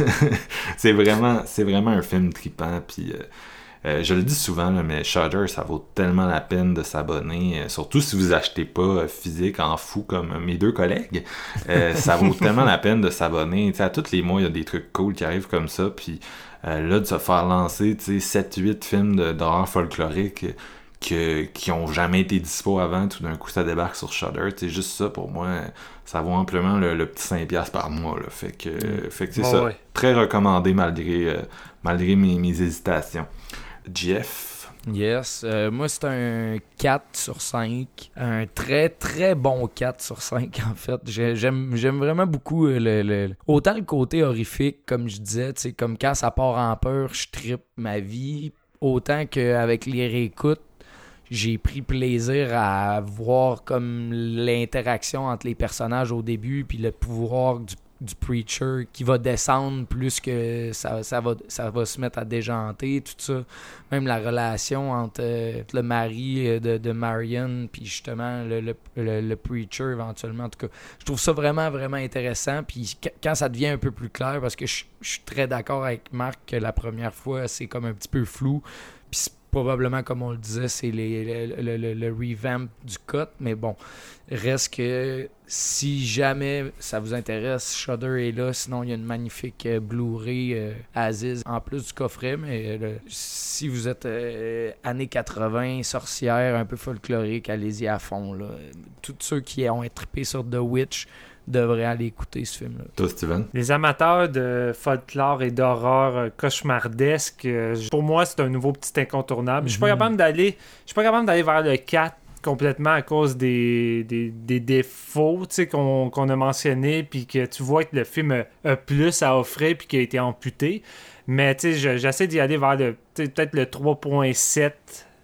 c'est vraiment, vraiment un film trippant. Puis. euh, euh, je le dis souvent, mais Shudder, ça vaut tellement la peine de s'abonner, euh, surtout si vous achetez pas euh, physique en fou comme mes deux collègues. Euh, ça vaut tellement la peine de s'abonner. À tous les mois, il y a des trucs cool qui arrivent comme ça. Puis euh, là, de se faire lancer tu sais, 7-8 films d'horreur folklorique que, qui ont jamais été dispo avant, tout d'un coup, ça débarque sur Shudder. C'est juste ça, pour moi, ça vaut amplement le, le petit 5$ par mois. Là. Fait que, euh, fait que c'est ça. ouais. Très recommandé malgré, euh, malgré mes, mes hésitations. Jeff. Yes. Euh, moi, c'est un 4 sur 5. Un très, très bon 4 sur 5, en fait. J'ai- J'aime vraiment beaucoup euh, le, le- autant le côté horrifique, comme je disais, tu comme quand ça part en peur, je trippe ma vie. Autant qu'avec les réécoutes, j'ai pris plaisir à voir comme l'interaction entre les personnages au début, puis le pouvoir du, du preacher qui va descendre plus que ça, ça, va, ça va se mettre à déjanter, tout ça. Même la relation entre euh, le mari euh, de, de Marion, puis justement le, le, le- preacher éventuellement. En tout cas, je trouve ça vraiment, vraiment intéressant. Puis qu- quand ça devient un peu plus clair, parce que je, je suis très d'accord avec Marc que la première fois, c'est comme un petit peu flou. Puis probablement, comme on le disait, c'est le, revamp du cut. Mais bon, reste que si jamais ça vous intéresse, Shudder est là. Sinon, il y a une magnifique euh, Blu-ray euh, Aziz en plus du coffret. Mais euh, si vous êtes années 80, sorcière, un peu folklorique, allez-y à fond. Là. Tous ceux qui ont trippé sur The Witch devraient aller écouter ce film-là. Toi, Steven? Les amateurs de folklore et d'horreur euh, cauchemardesque, euh, pour moi, c'est un nouveau petit incontournable. Je suis pas Mhm. capable d'aller, je suis pas capable d'aller vers le 4 complètement à cause des, des, des défauts tu sais, qu'on qu'on a mentionnés, puis que tu vois que le film a, a plus à offrir, puis qu'il a été amputé. Mais tu sais, je- j'essaie d'y aller vers peut-être le 3.7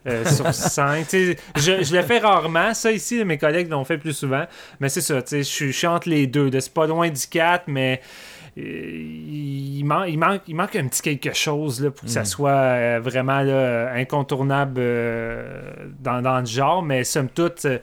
euh, sur 5. Tu sais, je, je le fais rarement, ça ici, mes collègues l'ont fait plus souvent. Mais c'est ça, je suis- entre les deux. C'est pas loin du 4, mais il, man- il manque, il manque un petit quelque chose là, pour que ça soit euh, vraiment là, incontournable euh, dans, dans le genre, mais somme toute, euh,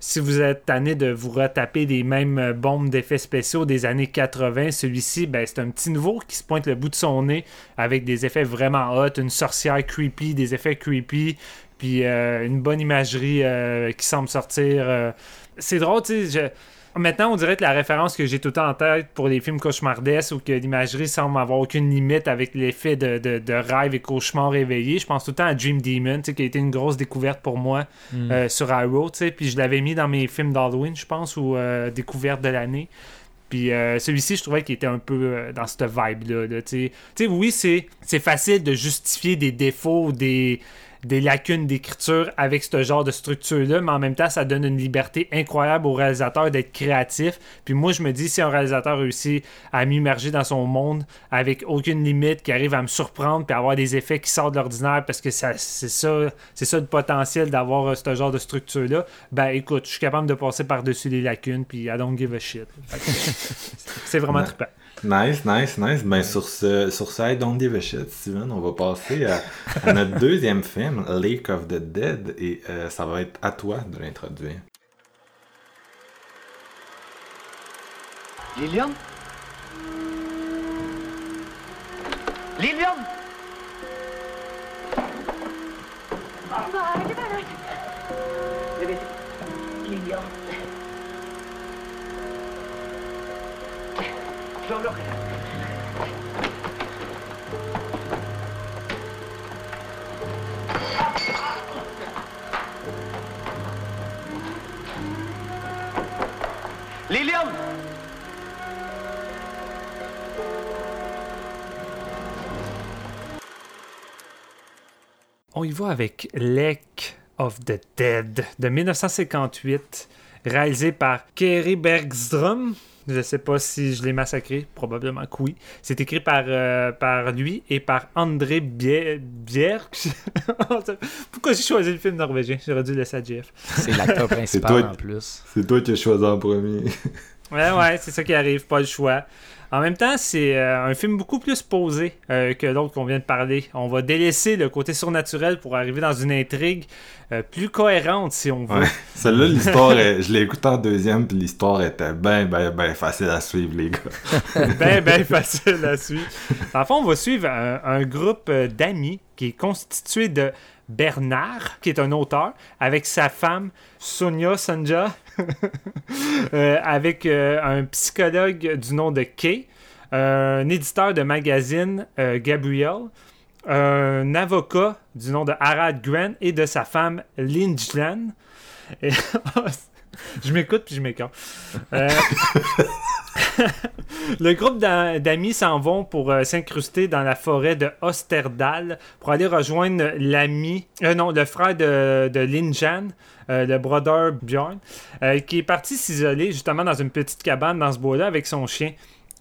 si vous êtes tanné de vous retaper des mêmes euh, bombes d'effets spéciaux des années 80, celui-ci, ben, c'est un petit nouveau qui se pointe le bout de son nez avec des effets vraiment hot, une sorcière creepy, des effets creepy, puis euh, une bonne imagerie euh, qui semble sortir. euh. C'est drôle, tu sais. je- Maintenant, on dirait que la référence que j'ai tout le temps en tête pour les films cauchemardesques ou que l'imagerie semble avoir aucune limite avec l'effet de, de, de rêve et cauchemar réveillé, je pense tout le temps à Dream Demon, tu sais, qui a été une grosse découverte pour moi euh, sur Arrow, tu sais, puis je l'avais mis dans mes films d'Halloween, je pense, ou découverte de l'année. Puis euh, celui-ci, je trouvais qu'il était un peu euh, dans cette vibe-là. là, oui, c'est c'est facile de justifier des défauts, des, des lacunes d'écriture avec ce genre de structure-là, mais en même temps, ça donne une liberté incroyable au réalisateur d'être créatif. Puis moi, je me dis, si un réalisateur réussit à m'immerger dans son monde avec aucune limite, qui arrive à me surprendre, puis avoir des effets qui sortent de l'ordinaire, parce que ça, c'est ça, c'est ça le potentiel d'avoir euh, ce genre de structure-là, ben écoute, je suis capable de passer par-dessus les lacunes, puis I don't give a shit. C'est vraiment Ouais. trippant. Nice, nice, nice. Ben, sur ce, sur ce I don't give a shit, Steven, on va passer à, à notre deuxième film, Lake of the Dead, et euh, ça va être à toi de l'introduire. Lilian Lilian är On y va avec Lake of the Dead de 1958, réalisé par Kerry Bergström. Je sais pas si je l'ai massacré, probablement que oui. C'est écrit par, euh, par lui et par André Bie- Bjerg. Pourquoi j'ai choisi le film norvégien? J'aurais dû le laisser à Jeff. C'est l'acteur principal toi- en plus. C'est toi qui as choisi en premier. Ouais, ouais, c'est ça qui arrive, pas le choix. En même temps, c'est euh, un film beaucoup plus posé euh, que l'autre qu'on vient de parler. On va délaisser le côté surnaturel pour arriver dans une intrigue euh, plus cohérente, si on veut. Ouais. Celle-là, l'histoire, est- je l'ai écouté en deuxième, puis l'histoire était ben, ben, ben facile à suivre, les gars. ben, ben facile à suivre. Dans le fond, on va suivre un, un groupe euh, d'amis qui est constitué de Bernard, qui est un auteur, avec sa femme Sonia Sanja, euh, avec euh, un psychologue du nom de Kay, un éditeur de magazine, Gabriel, un avocat du nom de Harald Grant et de sa femme Lynchland. Et- je m'écoute puis je m'écarte. Euh, le groupe d'a- d'amis s'en vont pour euh, s'incruster dans la forêt de Osterdal pour aller rejoindre l'ami, euh, non, le frère de, de Linjan, euh, le brother Bjorn, qui est parti s'isoler justement dans une petite cabane dans ce bois-là avec son chien.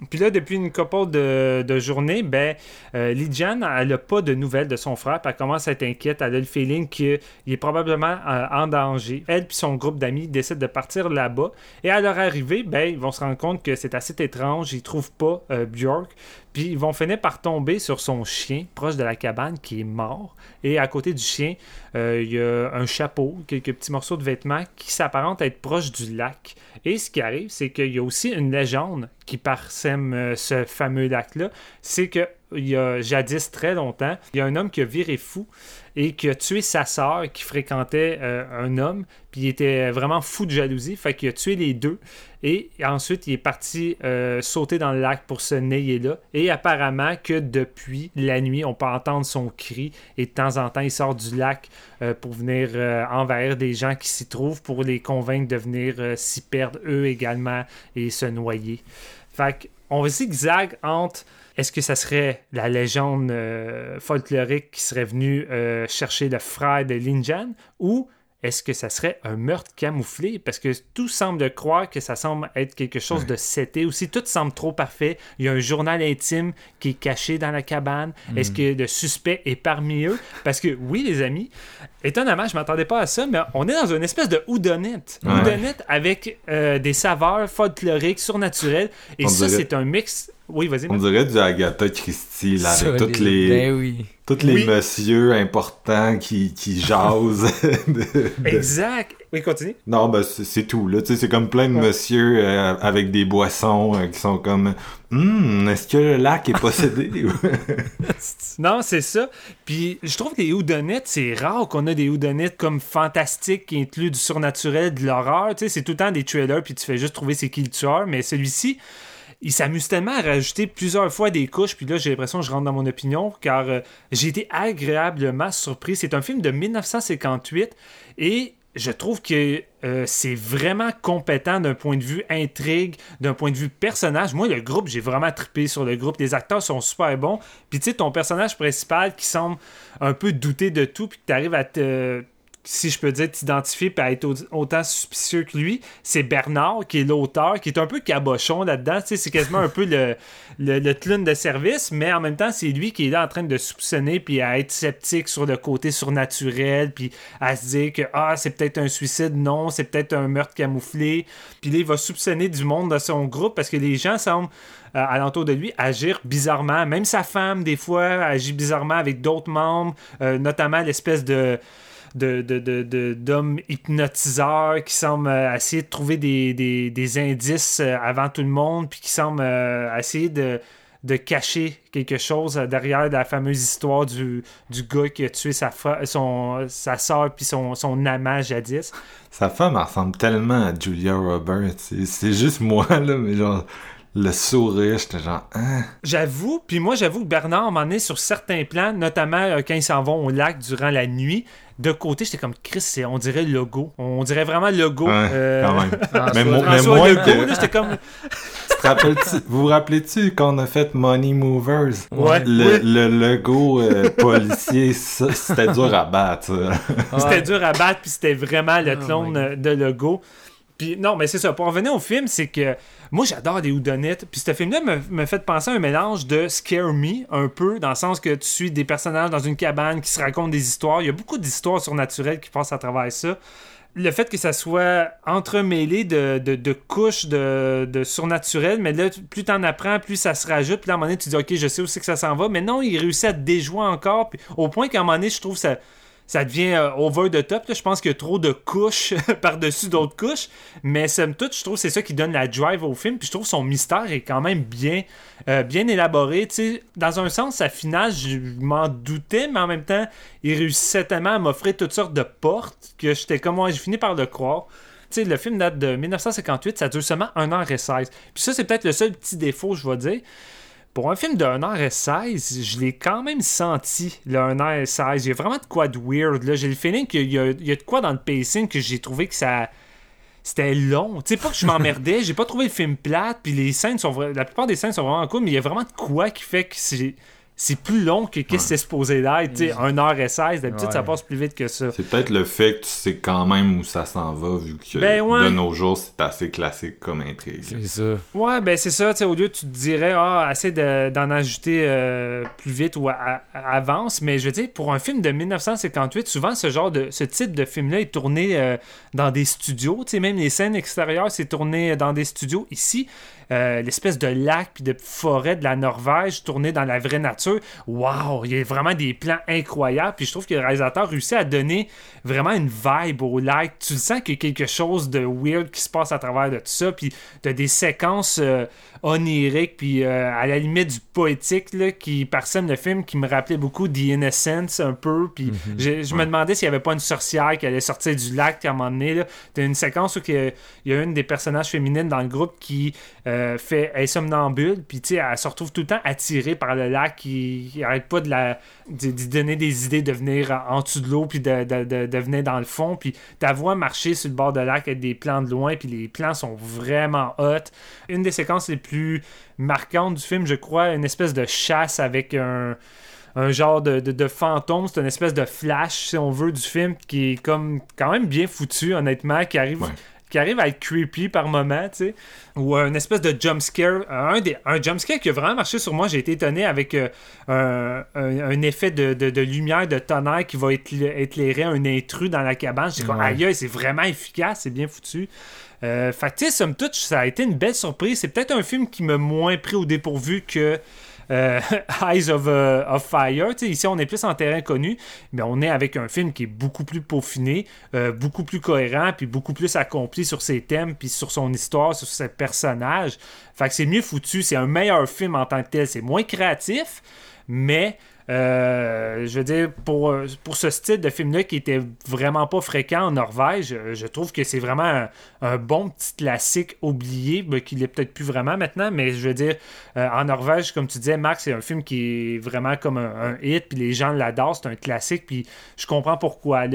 Puis là, depuis une couple de, journées, ben, euh, Lijan, elle n'a pas de nouvelles de son frère, puis elle commence à être inquiète. Elle a le feeling qu'il est probablement euh, en danger. Elle et son groupe d'amis décident de partir là-bas. Et à leur arrivée, ben, ils vont se rendre compte que c'est assez étrange. Ils trouvent pas euh, Björk. Puis ils vont finir par tomber sur son chien, proche de la cabane, qui est mort. Et à côté du chien, euh, il y a un chapeau, quelques petits morceaux de vêtements qui s'apparentent à être proches du lac. Et ce qui arrive, c'est qu'il y a aussi une légende qui parsème euh, ce fameux lac-là. C'est que il y a jadis très longtemps, il y a un homme qui a viré fou et qui a tué sa sœur qui fréquentait euh, un homme, puis il était vraiment fou de jalousie, fait qu'il a tué les deux et ensuite il est parti euh, sauter dans le lac pour se nayer là et apparemment que depuis la nuit on peut entendre son cri et de temps en temps il sort du lac euh, pour venir euh, envahir des gens qui s'y trouvent pour les convaincre de venir s'y perdre eux également et se noyer. Fait qu'on zigzag entre est-ce que ça serait la légende folklorique qui serait venue chercher le frère de Linjan ou est-ce que ça serait un meurtre camouflé? Parce que tout semble croire que ça semble être quelque chose de seté aussi. Tout semble trop parfait. Il y a un journal intime qui est caché dans la cabane. Est-ce que le suspect est parmi eux? Parce que oui, les amis, étonnamment, je m'attendais pas à ça, mais on est dans une espèce de houdonette. Ouais. Houdonette avec euh, des saveurs folkloriques, surnaturelles. Et On ça, dirait- c'est un mix Oui, vas-y. On dirait du Agatha Christie, là, avec toutes les, Ben oui. tous les Oui. messieurs importants qui, qui jasent. de- de- Exact. Oui, continue. Non, ben c'est tout, là. Tu sais, c'est comme plein de messieurs euh, avec des boissons euh, qui sont comme Hum, est-ce que le lac est possédé? Non, c'est ça. Puis je trouve que les houdonnettes, c'est rare qu'on a des houdonnettes comme fantastiques qui incluent du surnaturel, de l'horreur. Tu sais, c'est tout le temps des trailers, puis tu fais juste trouver c'est qui le tueur. Mais celui-ci, il s'amuse tellement à rajouter plusieurs fois des couches. Puis là, j'ai l'impression que je rentre dans mon opinion, car euh, j'ai été agréablement surpris. C'est un film de 1958 et je trouve que euh, c'est vraiment compétent d'un point de vue intrigue, d'un point de vue personnage. Moi, le groupe, j'ai vraiment trippé sur le groupe. Les acteurs sont super bons. Puis tu sais, ton personnage principal qui semble un peu douter de tout, puis que tu arrives à te si je peux dire, t'identifier et à être au- autant suspicieux que lui, c'est Bernard, qui est l'auteur, qui est un peu cabochon là-dedans. C'est quasiment un peu le, le, le clown de service, mais en même temps, c'est lui qui est là en train de soupçonner puis à être sceptique sur le côté surnaturel, puis à se dire que ah, c'est peut-être un suicide, non, c'est peut-être un meurtre camouflé. Puis là, il va soupçonner du monde dans son groupe parce que les gens semblent euh, alentour de lui agir bizarrement. Même sa femme, des fois, agit bizarrement avec d'autres membres, euh, notamment l'espèce de de, de, de, d'hommes hypnotiseurs qui semblent euh, essayer de trouver des, des, des indices euh, avant tout le monde, puis qui semblent euh, essayer de, de cacher quelque chose derrière la fameuse histoire du, du gars qui a tué sa, son, sa soeur puis son, son amant jadis. Sa femme ressemble tellement à Julia Roberts. C'est- C'est juste moi, là, mais genre, le sourire, j'étais genre, hein? J'avoue, puis moi j'avoue que Bernard m'en est sur certains plans, notamment euh, quand ils s'en vont au lac durant la nuit. De côté, j'étais comme Chris, c'est- on dirait logo. On dirait vraiment logo. Ouais, euh, quand même. François- mais, mo- mais François moins Legault, que... là, j'étais comme. Tu te rappelles-tu- vous vous rappelez-tu quand on a fait Money Movers? Ouais. Le, Oui. le logo euh, policier, ça, c'était dur à battre. ça. C'était dur à battre, puis c'était vraiment le Oh clone de logo. Puis non, mais c'est ça. Pour revenir au film, c'est que moi j'adore les houdonnettes. Puis ce film-là me, me fait penser à un mélange de Scare Me, un peu, dans le sens que tu suis des personnages dans une cabane qui se racontent des histoires. Il y a beaucoup d'histoires surnaturelles qui passent à travers ça. Le fait que ça soit entremêlé de, de, couches de, de mais là, plus t'en apprends, plus ça se rajoute. Puis là, à un moment donné, tu dis, OK, je sais aussi que ça s'en va. Mais non, il réussit à te déjouer encore. Puis, au point qu'à un moment donné, je trouve ça ça devient euh, over the top. Je pense qu'il y a trop de couches par-dessus d'autres couches. Mais somme toute, je trouve que c'est ça qui donne la drive au film. Puis je trouve son mystère est quand même bien, euh, bien élaboré. Dans un sens, sa finale, je m'en doutais, mais en même temps, il réussissait tellement à m'offrir toutes sortes de portes que j'étais comme moi, j'ai fini par le croire. Le film date de 1958, ça dure seulement 1h16. Puis ça, c'est peut-être le seul petit défaut, je vais dire. Pour un film de 1h16, je l'ai quand même senti, le 1h16. Il y a vraiment de quoi de weird. J'ai le feeling qu'il y y a de quoi dans le pacing que j'ai trouvé que ça. C'était long. Tu sais, pas que je m'emmerdais, j'ai pas trouvé le film plate, puis les scènes sont La plupart des scènes sont vraiment cool, mais il y a vraiment de quoi qui fait que c'est. C'est plus long que qu'est-ce que c'est supposé d'être. Tu sais, 1h16, d'habitude, ça Ouais. passe plus vite que ça. C'est peut-être le fait que tu sais quand même où ça s'en va, vu que Ben ouais. de nos jours, c'est assez classique comme intrigue. C'est ça. Ouais, ben c'est ça, tu sais, au lieu tu te dirais, ah, essaie de- d'en ajouter euh, plus vite ou à- à- avance, mais je veux dire, pour un film de 1958, souvent ce genre de, ce type de film-là est tourné euh, dans des studios, tu sais, même les scènes extérieures, c'est tourné dans des studios. Ici, euh, l'espèce de lac puis de forêt de la Norvège tourné dans la vraie nature, waouh, il y a vraiment des plans incroyables, puis je trouve que le réalisateur réussit à donner vraiment une vibe au lac. Tu le sens qu'il y a quelque chose de weird qui se passe à travers de tout ça, puis t'as des séquences euh, oniriques, puis euh, à la limite du poétique là, qui parsème le film, qui me rappelait beaucoup The Innocence un peu, puis je, je me demandais s'il n'y avait pas une sorcière qui allait sortir du lac à un moment donné. T'as une séquence où il y a une des personnages féminines dans le groupe qui euh, fait elle somnambule, puis elle se retrouve tout le temps attirée par le lac, qui, qui arrête pas de la donner des idées de venir en, dessous de l'eau, puis de, venir dans le fond, puis ta voix marcher sur le bord de lac avec des plans de loin, puis les plans sont vraiment hot. Une des séquences les plus marquantes du film, je crois, une espèce de chasse avec un genre de, fantôme, c'est une espèce de flash, si on veut, du film qui est comme quand même bien foutu, honnêtement, qui arrive. Qui arrive à être creepy par moment, tu sais, ou un espèce de jump scare, un, des, un jump scare qui a vraiment marché sur moi, j'ai été étonné avec euh, un, effet de, de- de lumière, de tonnerre qui va écla- éclairer un intrus dans la cabane. J'étais comme, Ouais. aïe, c'est vraiment efficace, c'est bien foutu. Euh, fait que, somme toute, ça a été une belle surprise. C'est peut-être un film qui m'a moins pris au dépourvu que euh, Eyes of, euh, of Fire. Ici, on est plus en terrain connu, mais on est avec un film qui est beaucoup plus peaufiné, euh, beaucoup plus cohérent, puis beaucoup plus accompli sur ses thèmes, puis sur son histoire, sur ses personnages. Fait que c'est mieux foutu. C'est un meilleur film en tant que tel. C'est moins créatif, mais euh, je veux dire, pour, pour ce style de film-là qui était vraiment pas fréquent en Norvège, je trouve que c'est vraiment un, bon petit classique oublié, ben, qu'il est peut-être plus vraiment maintenant, mais je veux dire, euh, en Norvège, comme tu disais, Marc, c'est un film qui est vraiment comme un, hit, puis les gens l'adorent, c'est un classique, puis je comprends pourquoi.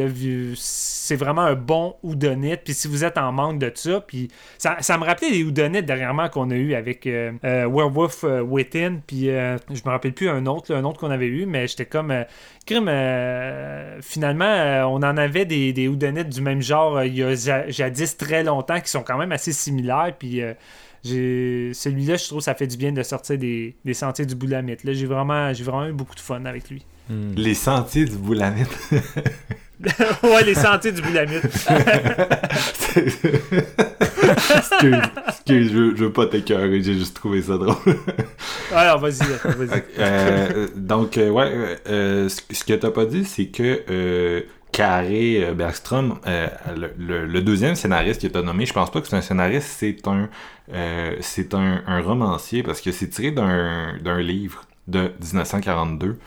C'est vraiment un bon houdonite, puis si vous êtes en manque de ça, puis ça, me rappelait les houdonites dernièrement qu'on a eu avec euh, Werewolf Within, puis je me rappelle plus un autre, un autre qu'on avait eu, mais j'étais comme... euh, crime, euh, finalement, euh, on en avait des, des du même genre euh, il y a ja- jadis très longtemps qui sont quand même assez similaires, puis... euh, j'ai celui-là, je trouve, ça fait du bien de sortir des, des sentiers du Boulamite. Là, j'ai vraiment, j'ai vraiment eu beaucoup de fun avec lui. Les sentiers du Boulamite. ouais, les sentiers du Boulamite. excuse, excuse, je, veux- je veux pas t'écœurer, j'ai juste trouvé ça drôle. Alors, vas-y, vas-y. Euh, donc, euh, ouais, euh, euh, ce ce que t'as pas dit, c'est que euh, Carré Bergstrom, euh, le, le- le deuxième scénariste que t'as nommé, je pense pas que c'est un scénariste, c'est un, euh, c'est un, un romancier parce que c'est tiré d'un d'un livre de 1942.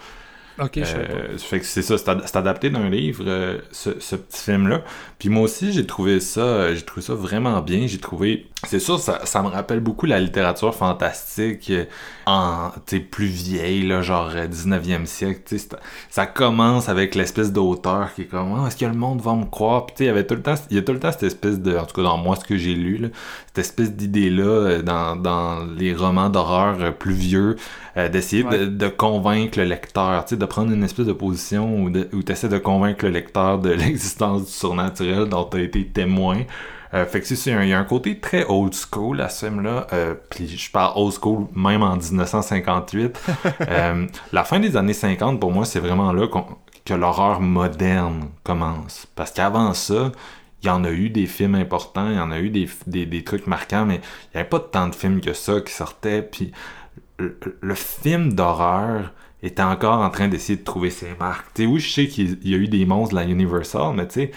Ok, je. Euh, fait que c'est ça, c'est ad- c'est adapté d'un livre, euh, ce, ce petit film-là. Puis moi aussi, j'ai trouvé ça, j'ai trouvé ça vraiment bien. J'ai trouvé, c'est sûr, ça, ça me rappelle beaucoup la littérature fantastique euh, en, plus vieille, là, genre euh, 19e siècle. Tu sais, c'est- ça commence avec l'espèce d'auteur qui est comme, Ah, est-ce que le monde va me croire? Puis tu sais, il y avait tout le temps, il y a tout le temps cette espèce de, en tout cas dans moi, ce que j'ai lu, là, cette espèce d'idée-là euh, dans, dans les romans d'horreur euh, plus vieux, euh, d'essayer Ouais. de, de convaincre le lecteur, tu sais, de prendre une espèce de position où tu essaies de convaincre le lecteur de l'existence du surnaturel dont tu as été témoin. Euh, fait que c'est il y a un- il y a un côté très old school à ce film-là. Euh, Puis je parle old school même en 1958. Euh, la fin des années 50, pour moi, c'est vraiment là qu'on- que l'horreur moderne commence. Parce qu'avant ça, il y en a eu des films importants, il y en a eu des, des, des trucs marquants, mais il n'y avait pas tant de films que ça qui sortaient. Puis le, le film d'horreur était encore en train d'essayer de trouver ses marques. Tu sais, oui, je sais qu'il y a eu des monstres de la Universal, mais tu sais,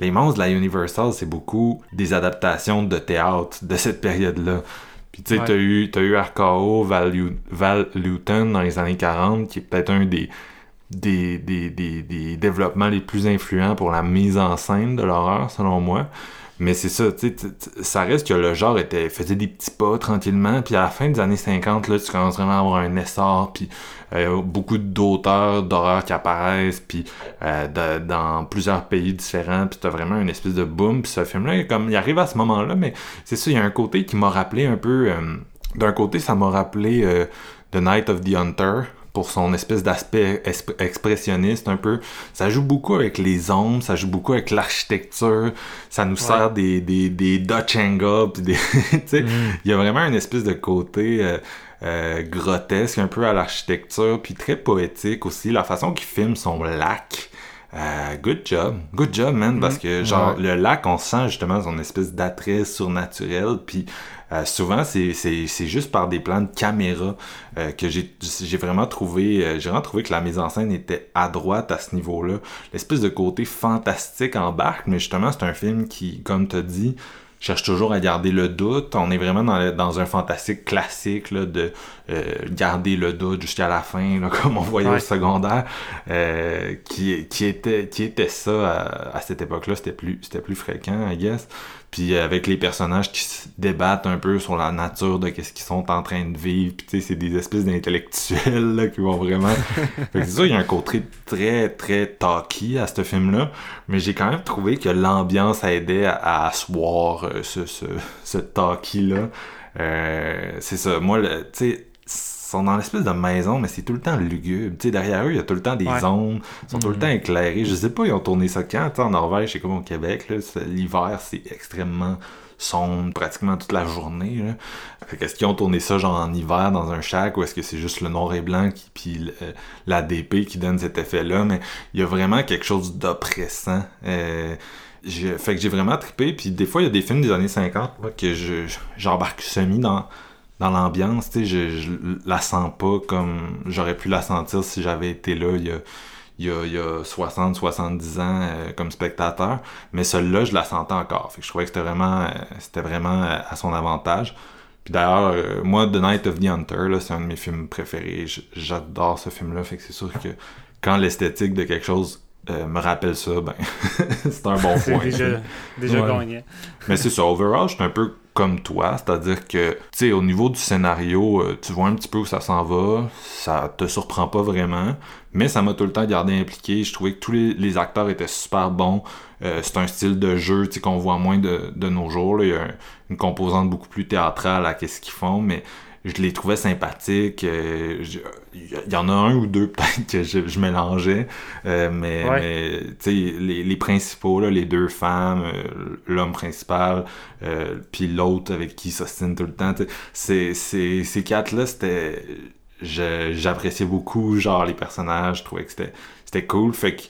les monstres de la Universal, c'est beaucoup des adaptations de théâtre de cette période-là. Puis tu sais, Ouais. t'as eu, eu Val, Lu- Val Luton dans les années 40, qui est peut-être un des, des, des, des, des développements les plus influents pour la mise en scène de l'horreur, selon moi. Mais c'est ça, tu ça reste que le genre était, faisait des petits pas tranquillement, puis à la fin des années 50, là, tu commences vraiment à avoir un essor, puis euh, beaucoup d'auteurs d'horreur qui apparaissent, puis euh, dans plusieurs pays différents, puis t'as vraiment une espèce de boom, puis ce film-là, comme il arrive à ce moment-là, mais c'est ça, il y a un côté qui m'a rappelé un peu, euh, d'un côté, ça m'a rappelé euh, The Night of the Hunter, pour son espèce d'aspect expressionniste un peu. Ça joue beaucoup avec les ombres, ça joue beaucoup avec l'architecture, ça nous sert des, des, des Dutch angles, puis des... sais, il y a vraiment une espèce de côté... euh, euh, grotesque un peu à l'architecture, puis très poétique aussi. La façon qu'il filme son lac, euh, good job, good job, man, parce que genre le lac, on sent justement son espèce d'attrait surnaturel, puis euh, souvent c'est c'est c'est juste par des plans de caméra euh, que j'ai j'ai vraiment trouvé euh, j'ai vraiment trouvé que la mise en scène était à droite à ce niveau-là. L'espèce de côté fantastique embarque, mais justement c'est un film qui, comme t'as dit, cherche toujours à garder le doute. On est vraiment dans, le- dans un fantastique classique là, de euh, garder le doute jusqu'à la fin, là, comme on voyait Ouais. au secondaire, euh, qui, qui, était, qui était ça à, à cette époque-là. C'était plus, c'était plus fréquent, I guess. Puis euh, avec les personnages qui se débattent un peu sur la nature de qu'est-ce qu'ils sont en train de vivre. Puis tu sais, c'est des espèces d'intellectuels là, qui vont vraiment... fait que c'est ça, il y a un côté très, très talky à ce film-là. Mais j'ai quand même trouvé que l'ambiance aidait à, à asseoir euh, ce, ce, ce talky-là. Euh, c'est ça. Moi, le- tu sais, sont dans l'espèce de maison, mais c'est tout le temps lugubre. Derrière eux, il y a tout le temps des Ouais. ombres, ils sont tout le temps éclairés. Je sais pas, ils ont tourné ça quand, en Norvège, c'est comme au Québec, l'hiver, c'est extrêmement sombre pratiquement toute la journée. Qu'est-ce qu'ils ont tourné ça genre en hiver dans un shack ou est-ce que c'est juste le noir et blanc qui, puis le- l'ADP qui donne cet effet-là? Mais il y a vraiment quelque chose d'oppressant. Euh, fait que j'ai vraiment trippé. Puis des fois, il y a des films des années 50 moi, que je, j'embarque semi dans, dans l'ambiance. tu sais, Je, je la sens pas comme j'aurais pu la sentir si j'avais été là il y a, il y a, il y a 60, 70 ans euh, comme spectateur. Mais celle-là, je la sentais encore. Fait que je trouvais que c'était vraiment, euh, c'était vraiment euh, à son avantage. Puis d'ailleurs, euh, moi, The Night of the Hunter, là, c'est un de mes films préférés. J'adore ce film-là. Fait que c'est sûr que quand l'esthétique de quelque chose euh, me rappelle ça, ben, c'est un bon point. déjà, déjà Ouais. gagné. Mais c'est ça, overall, je suis un peu comme toi, c'est-à-dire que, tu sais, au niveau du scénario, euh, tu vois un petit peu où ça s'en va, ça te surprend pas vraiment, mais ça m'a tout le temps gardé impliqué. Je trouvais que tous les, acteurs étaient super bons. Euh, c'est un style de jeu, qu'on voit moins de, de nos jours. Il y a un- une composante beaucoup plus théâtrale à qu'est-ce qu'ils font, mais je les trouvais sympathiques. euh, je- Il y en a un ou deux peut-être que je, je mélangeais, euh, mais, Ouais. les, les principaux, là, les deux femmes, euh, l'homme principal, puis l'autre avec qui il s'ostine tout le temps, ces, ces, ces quatre-là, c'était... J'appréciais beaucoup, genre, les personnages, je trouvais que c'était c'était cool, fait que...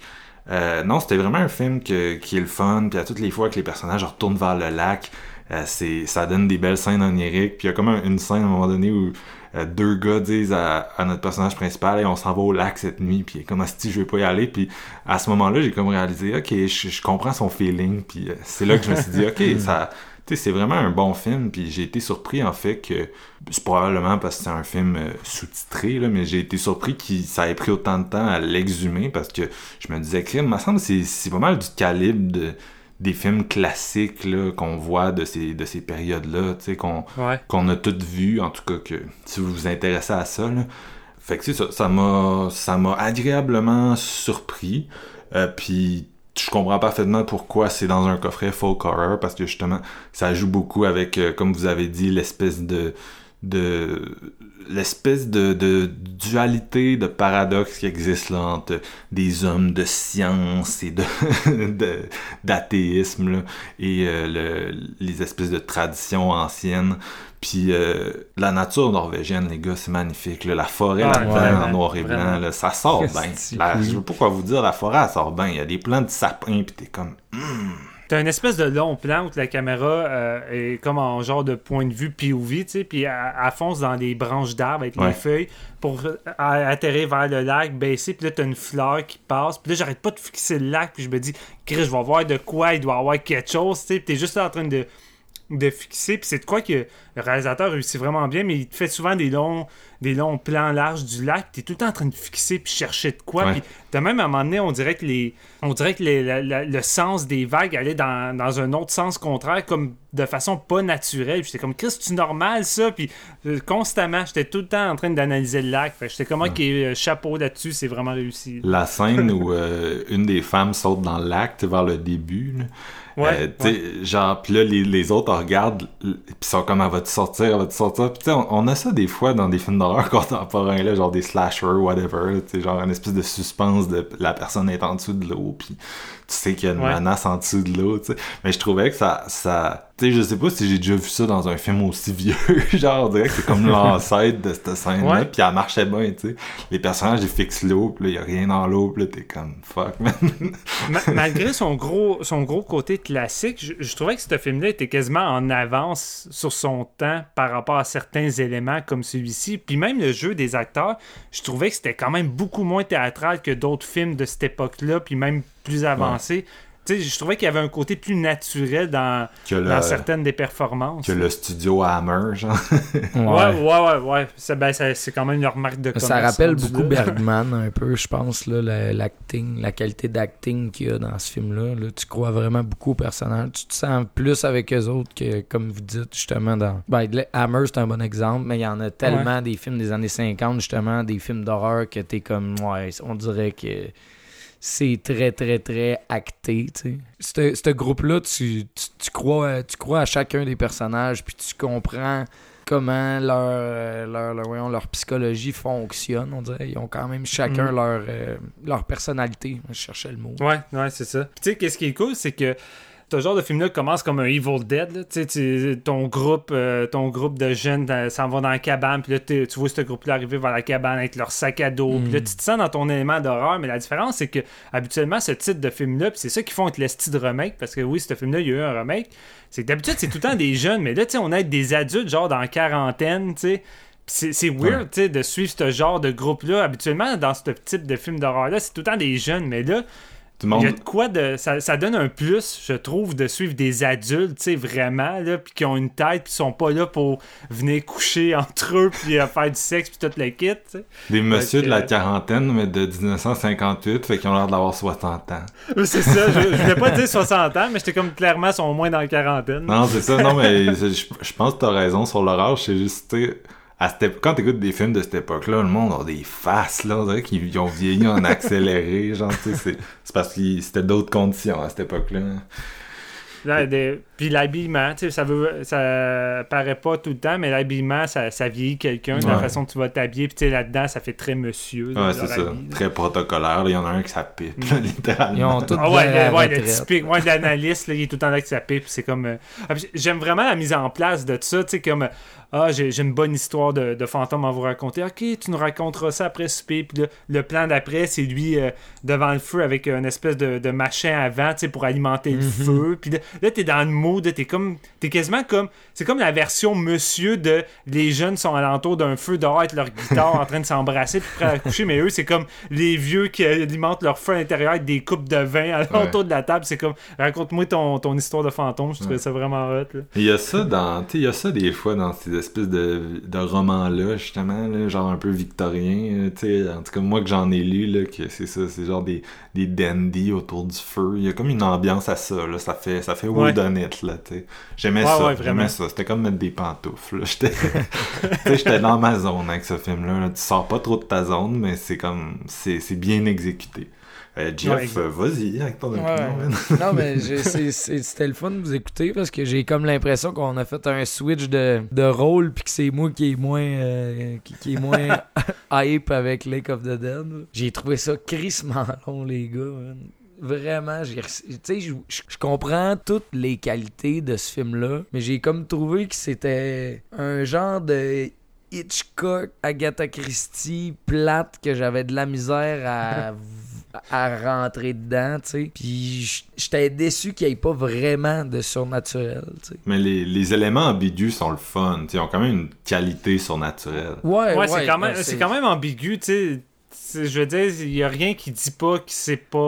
euh, non, c'était vraiment un film que, qui est le fun, puis à toutes les fois que les personnages retournent vers le lac, c'est ça donne des belles scènes oniriques, puis il y a comme un- une scène à un moment donné où euh, deux gars disent à, à notre personnage principal, et on s'en va au lac cette nuit, puis comme si je vais pas y aller, puis à ce moment-là, j'ai comme réalisé, ok, je, je comprends son feeling, puis euh, c'est là que je me suis dit, ok, ça, tu sais, c'est vraiment un bon film, puis j'ai été surpris en fait que c'est probablement parce que c'est un film euh, sous-titré, là, mais j'ai été surpris que ça ait pris autant de temps à l'exhumer parce que je me disais, crime, il me semble c'est pas mal du calibre de, des films classiques qu'on voit de ces, de ces périodes-là, tu sais, qu'on Ouais. qu'on a toutes vues, en tout cas, que si vous vous intéressez à ça, là. Fait que ça, ça m'a, ça m'a agréablement surpris. Euh, puis je comprends parfaitement pourquoi c'est dans un coffret folk horror, parce que justement, ça joue beaucoup avec, euh, comme vous avez dit, l'espèce de de l'espèce de, de dualité, de paradoxe qui existe là entre des hommes de science et de, de- d'athéisme là, et euh, le- les espèces de traditions anciennes. Puis euh, la nature norvégienne, les gars, c'est magnifique. là. La forêt Ah, là-dedans, en noir et blanc, là, ça sort bien. Je veux pas quoi vous dire, la forêt, elle sort bien. Il y a des plants de sapin, puis t'es comme... T'as une espèce de long plan où la caméra euh, est comme en genre de point de vue POV, tu sais, puis elle, elle fonce dans des branches d'arbres avec Ouais. les feuilles pour euh, atterrir vers le lac, baisser, puis là t'as une fleur qui passe, puis là j'arrête pas de fixer le lac, puis je me dis, Chris, je vais voir de quoi, il doit y avoir quelque chose, tu sais, t'es juste là en train de, de fixer, puis c'est de quoi que le réalisateur réussit vraiment bien, mais il te fait souvent des longs, des longs plans larges du lac, t'es tout le temps en train de fixer puis chercher de quoi, Ouais. puis t'as même à un moment donné, on dirait que les, on dirait que les- la- la- le sens des vagues allait dans, dans un autre sens contraire, comme de façon pas naturelle. Puis j'étais comme, Chris, c'est normal ça? Puis euh, constamment, j'étais tout le temps en train d'analyser le lac. Fait j'étais comme, ok, euh, chapeau là-dessus, c'est vraiment réussi. La scène où euh, une des femmes saute dans le lac, tu vers le début, là. Ouais, tu genre, pis là, les, les autres regardent, pis sont comme, elle va-tu sortir, elle va-tu sortir? Sais, on, on a ça des fois dans des films d'horreur contemporains, là, genre des slashers, whatever, sais, genre une espèce de suspense de la personne est en dessous de l'eau, puis tu sais qu'il y a une Ouais. menace en dessous de l'eau, tu sais. Mais je trouvais que ça, ça, sais, je sais pas si j'ai déjà vu ça dans un film aussi vieux, genre, on dirait que c'est comme l'ancêtre de cette scène-là, Ouais. puis elle marchait bien, tu sais. Les personnages, ils fixent l'eau, pis là, y a rien dans l'eau, pis là, t'es comme, fuck, man. Ma- malgré son gros, son gros côté classique, je, je trouvais que ce film-là était quasiment en avance sur son temps par rapport à certains éléments comme celui-ci. Puis même le jeu des acteurs, je trouvais que c'était quand même beaucoup moins théâtral que d'autres films de cette époque-là, puis même plus avancé. Tu sais, je trouvais qu'il y avait un côté plus naturel dans, que le, dans certaines des performances. que le studio Hammer, genre. Ouais, ouais, ouais, ouais. Ça, ben, c'est quand même leur marque de Ça rappelle beaucoup là. Bergman un peu, je pense, là, le- l'acting, la qualité d'acting qu'il y a dans ce film-là. Là, tu crois vraiment beaucoup aux personnages. Tu te sens plus avec eux autres que, comme vous dites, justement, dans... Ben, le- Hammer, c'est un bon exemple, mais il y en a tellement des films des années 50, justement, des films d'horreur que t'es comme, ouais, on dirait que c'est très, très, très acté, tu sais. Ce ce groupe-là, tu, tu, tu crois, tu crois à chacun des personnages, puis tu comprends comment leur, euh, leur, leur, voyons, leur psychologie fonctionne, on dirait. Ils ont quand même chacun Mm. leur, euh, leur personnalité. Je cherchais le mot. Ouais, ouais, c'est ça. Puis tu sais, qu'est-ce qui est cool, c'est que ce genre de film-là commence comme un Evil Dead. là. Tu sais, tu- ton groupe, euh, ton groupe de jeunes s'en va dans la cabane, puis là, tu vois ce groupe-là arriver vers la cabane avec leur sac à dos. Puis là, tu te sens dans ton élément d'horreur, mais la différence, c'est que habituellement, ce type de film-là, puis c'est ça qu'ils font avec le style de remake, parce que oui, ce film-là, il y a eu un remake, c'est que d'habitude, c'est tout le temps des jeunes, mais là, tu sais, on aide des adultes, genre dans la quarantaine, tu sais. C'est weird, tu sais, de suivre ce genre de groupe-là. Habituellement, dans ce type de film d'horreur-là, c'est tout le temps des jeunes, mais là, Tout le il y a monde, de quoi de. Ça, ça donne un plus, je trouve, de suivre des adultes, tu sais, vraiment, là, puis qui ont une tête, puis qui sont pas là pour venir coucher entre eux, puis euh, faire du sexe, puis tout le kit, tu sais. des messieurs de la que- quarantaine, mais de 1958, fait qu'ils ont l'air d'avoir 60 ans. Euh, C'est ça, je, je voulais pas dire 60 ans, mais j'étais comme clairement, ils sont au moins dans la quarantaine. Non, c'est ça, non, mais je, je pense que t'as raison sur l'horreur, c'est juste, tu sais, à cette quand t'écoutes des films de cette époque-là, le monde a des faces, là, on dirait ont vieilli en accéléré, genre, c'est parce que c'était d'autres conditions à cette époque-là. Là, des- Puis l'habillement, tu sais, ça veut, ça paraît pas tout le temps, mais l'habillement, ça, ça vieillit quelqu'un, de la façon que tu vas t'habiller, puis tu sais, là-dedans, ça fait très monsieur. là, Ouais, c'est ça, très protocolaire, là, il y en a un qui s'apipe, là, littéralement. Ils ont Ah ouais, le, ouais, typique, ouais, l'analyste, là, il est tout le temps là sa pipe, c'est comme... euh, ah, J'aime vraiment la mise en place de ça, tu sais, comme... Ah, j'ai une bonne histoire de, de fantôme à vous raconter. Ok, tu nous raconteras ça après souper. Puis le, le plan d'après, c'est lui euh, devant le feu avec une espèce de, de machin avant, tu sais, pour alimenter le feu. Puis là, là, t'es dans le mood, t'es comme... T'es quasiment comme... C'est comme la version monsieur de... Les jeunes sont alentour d'un feu dehors avec leur guitare en train de s'embrasser puis prêts à coucher. Mais eux, c'est comme les vieux qui alimentent leur feu à l'intérieur avec des coupes de vin alentour de la table. C'est comme... Raconte-moi ton, ton histoire de fantôme. Je trouvais ça vraiment hot, là. Il y a ça dans, il y a ça des fois dans ces espèces de, de romans-là, justement, là, genre un peu victorien, sais, en tout cas, moi que j'en ai lu, là, que c'est ça, c'est genre des, des dandies autour du feu, il y a comme une ambiance à ça, là, ça fait, ça fait Ouais. Whodunit, là, tu sais. J'aimais Ouais, ça, ouais, j'aimais ça, c'était comme mettre des pantoufles, là, j'étais, tu sais, j'étais dans ma zone avec ce film-là, là. tu sors pas trop de ta zone, mais c'est comme, c'est c'est bien exécuté. Euh, Jeff, euh, vas-y avec ton opinion, Ouais. non, mais je- c'est- c'est- c'était le fun de vous écouter parce que j'ai comme l'impression qu'on a fait un switch de, de rôle puis que c'est moi qui est moins, euh, qui, qui est moins hype avec Lake of the Dead. J'ai trouvé ça crissement long, les gars. man. Vraiment, tu sais, je, comprends toutes les qualités de ce film-là, mais j'ai comme trouvé que c'était un genre de Hitchcock, Agatha Christie, plate que j'avais de la misère à, à rentrer dedans, tu sais. Puis j'étais déçu qu'il n'y ait pas vraiment de surnaturel, tu sais. Mais les, les éléments ambigus sont le fun. tu sais, Ils ont quand même une qualité surnaturelle. Ouais, Ouais, c'est quand, même- ben, c'est quand même ambigu, tu sais. Je veux dire, il n'y a rien qui dit pas que c'est pas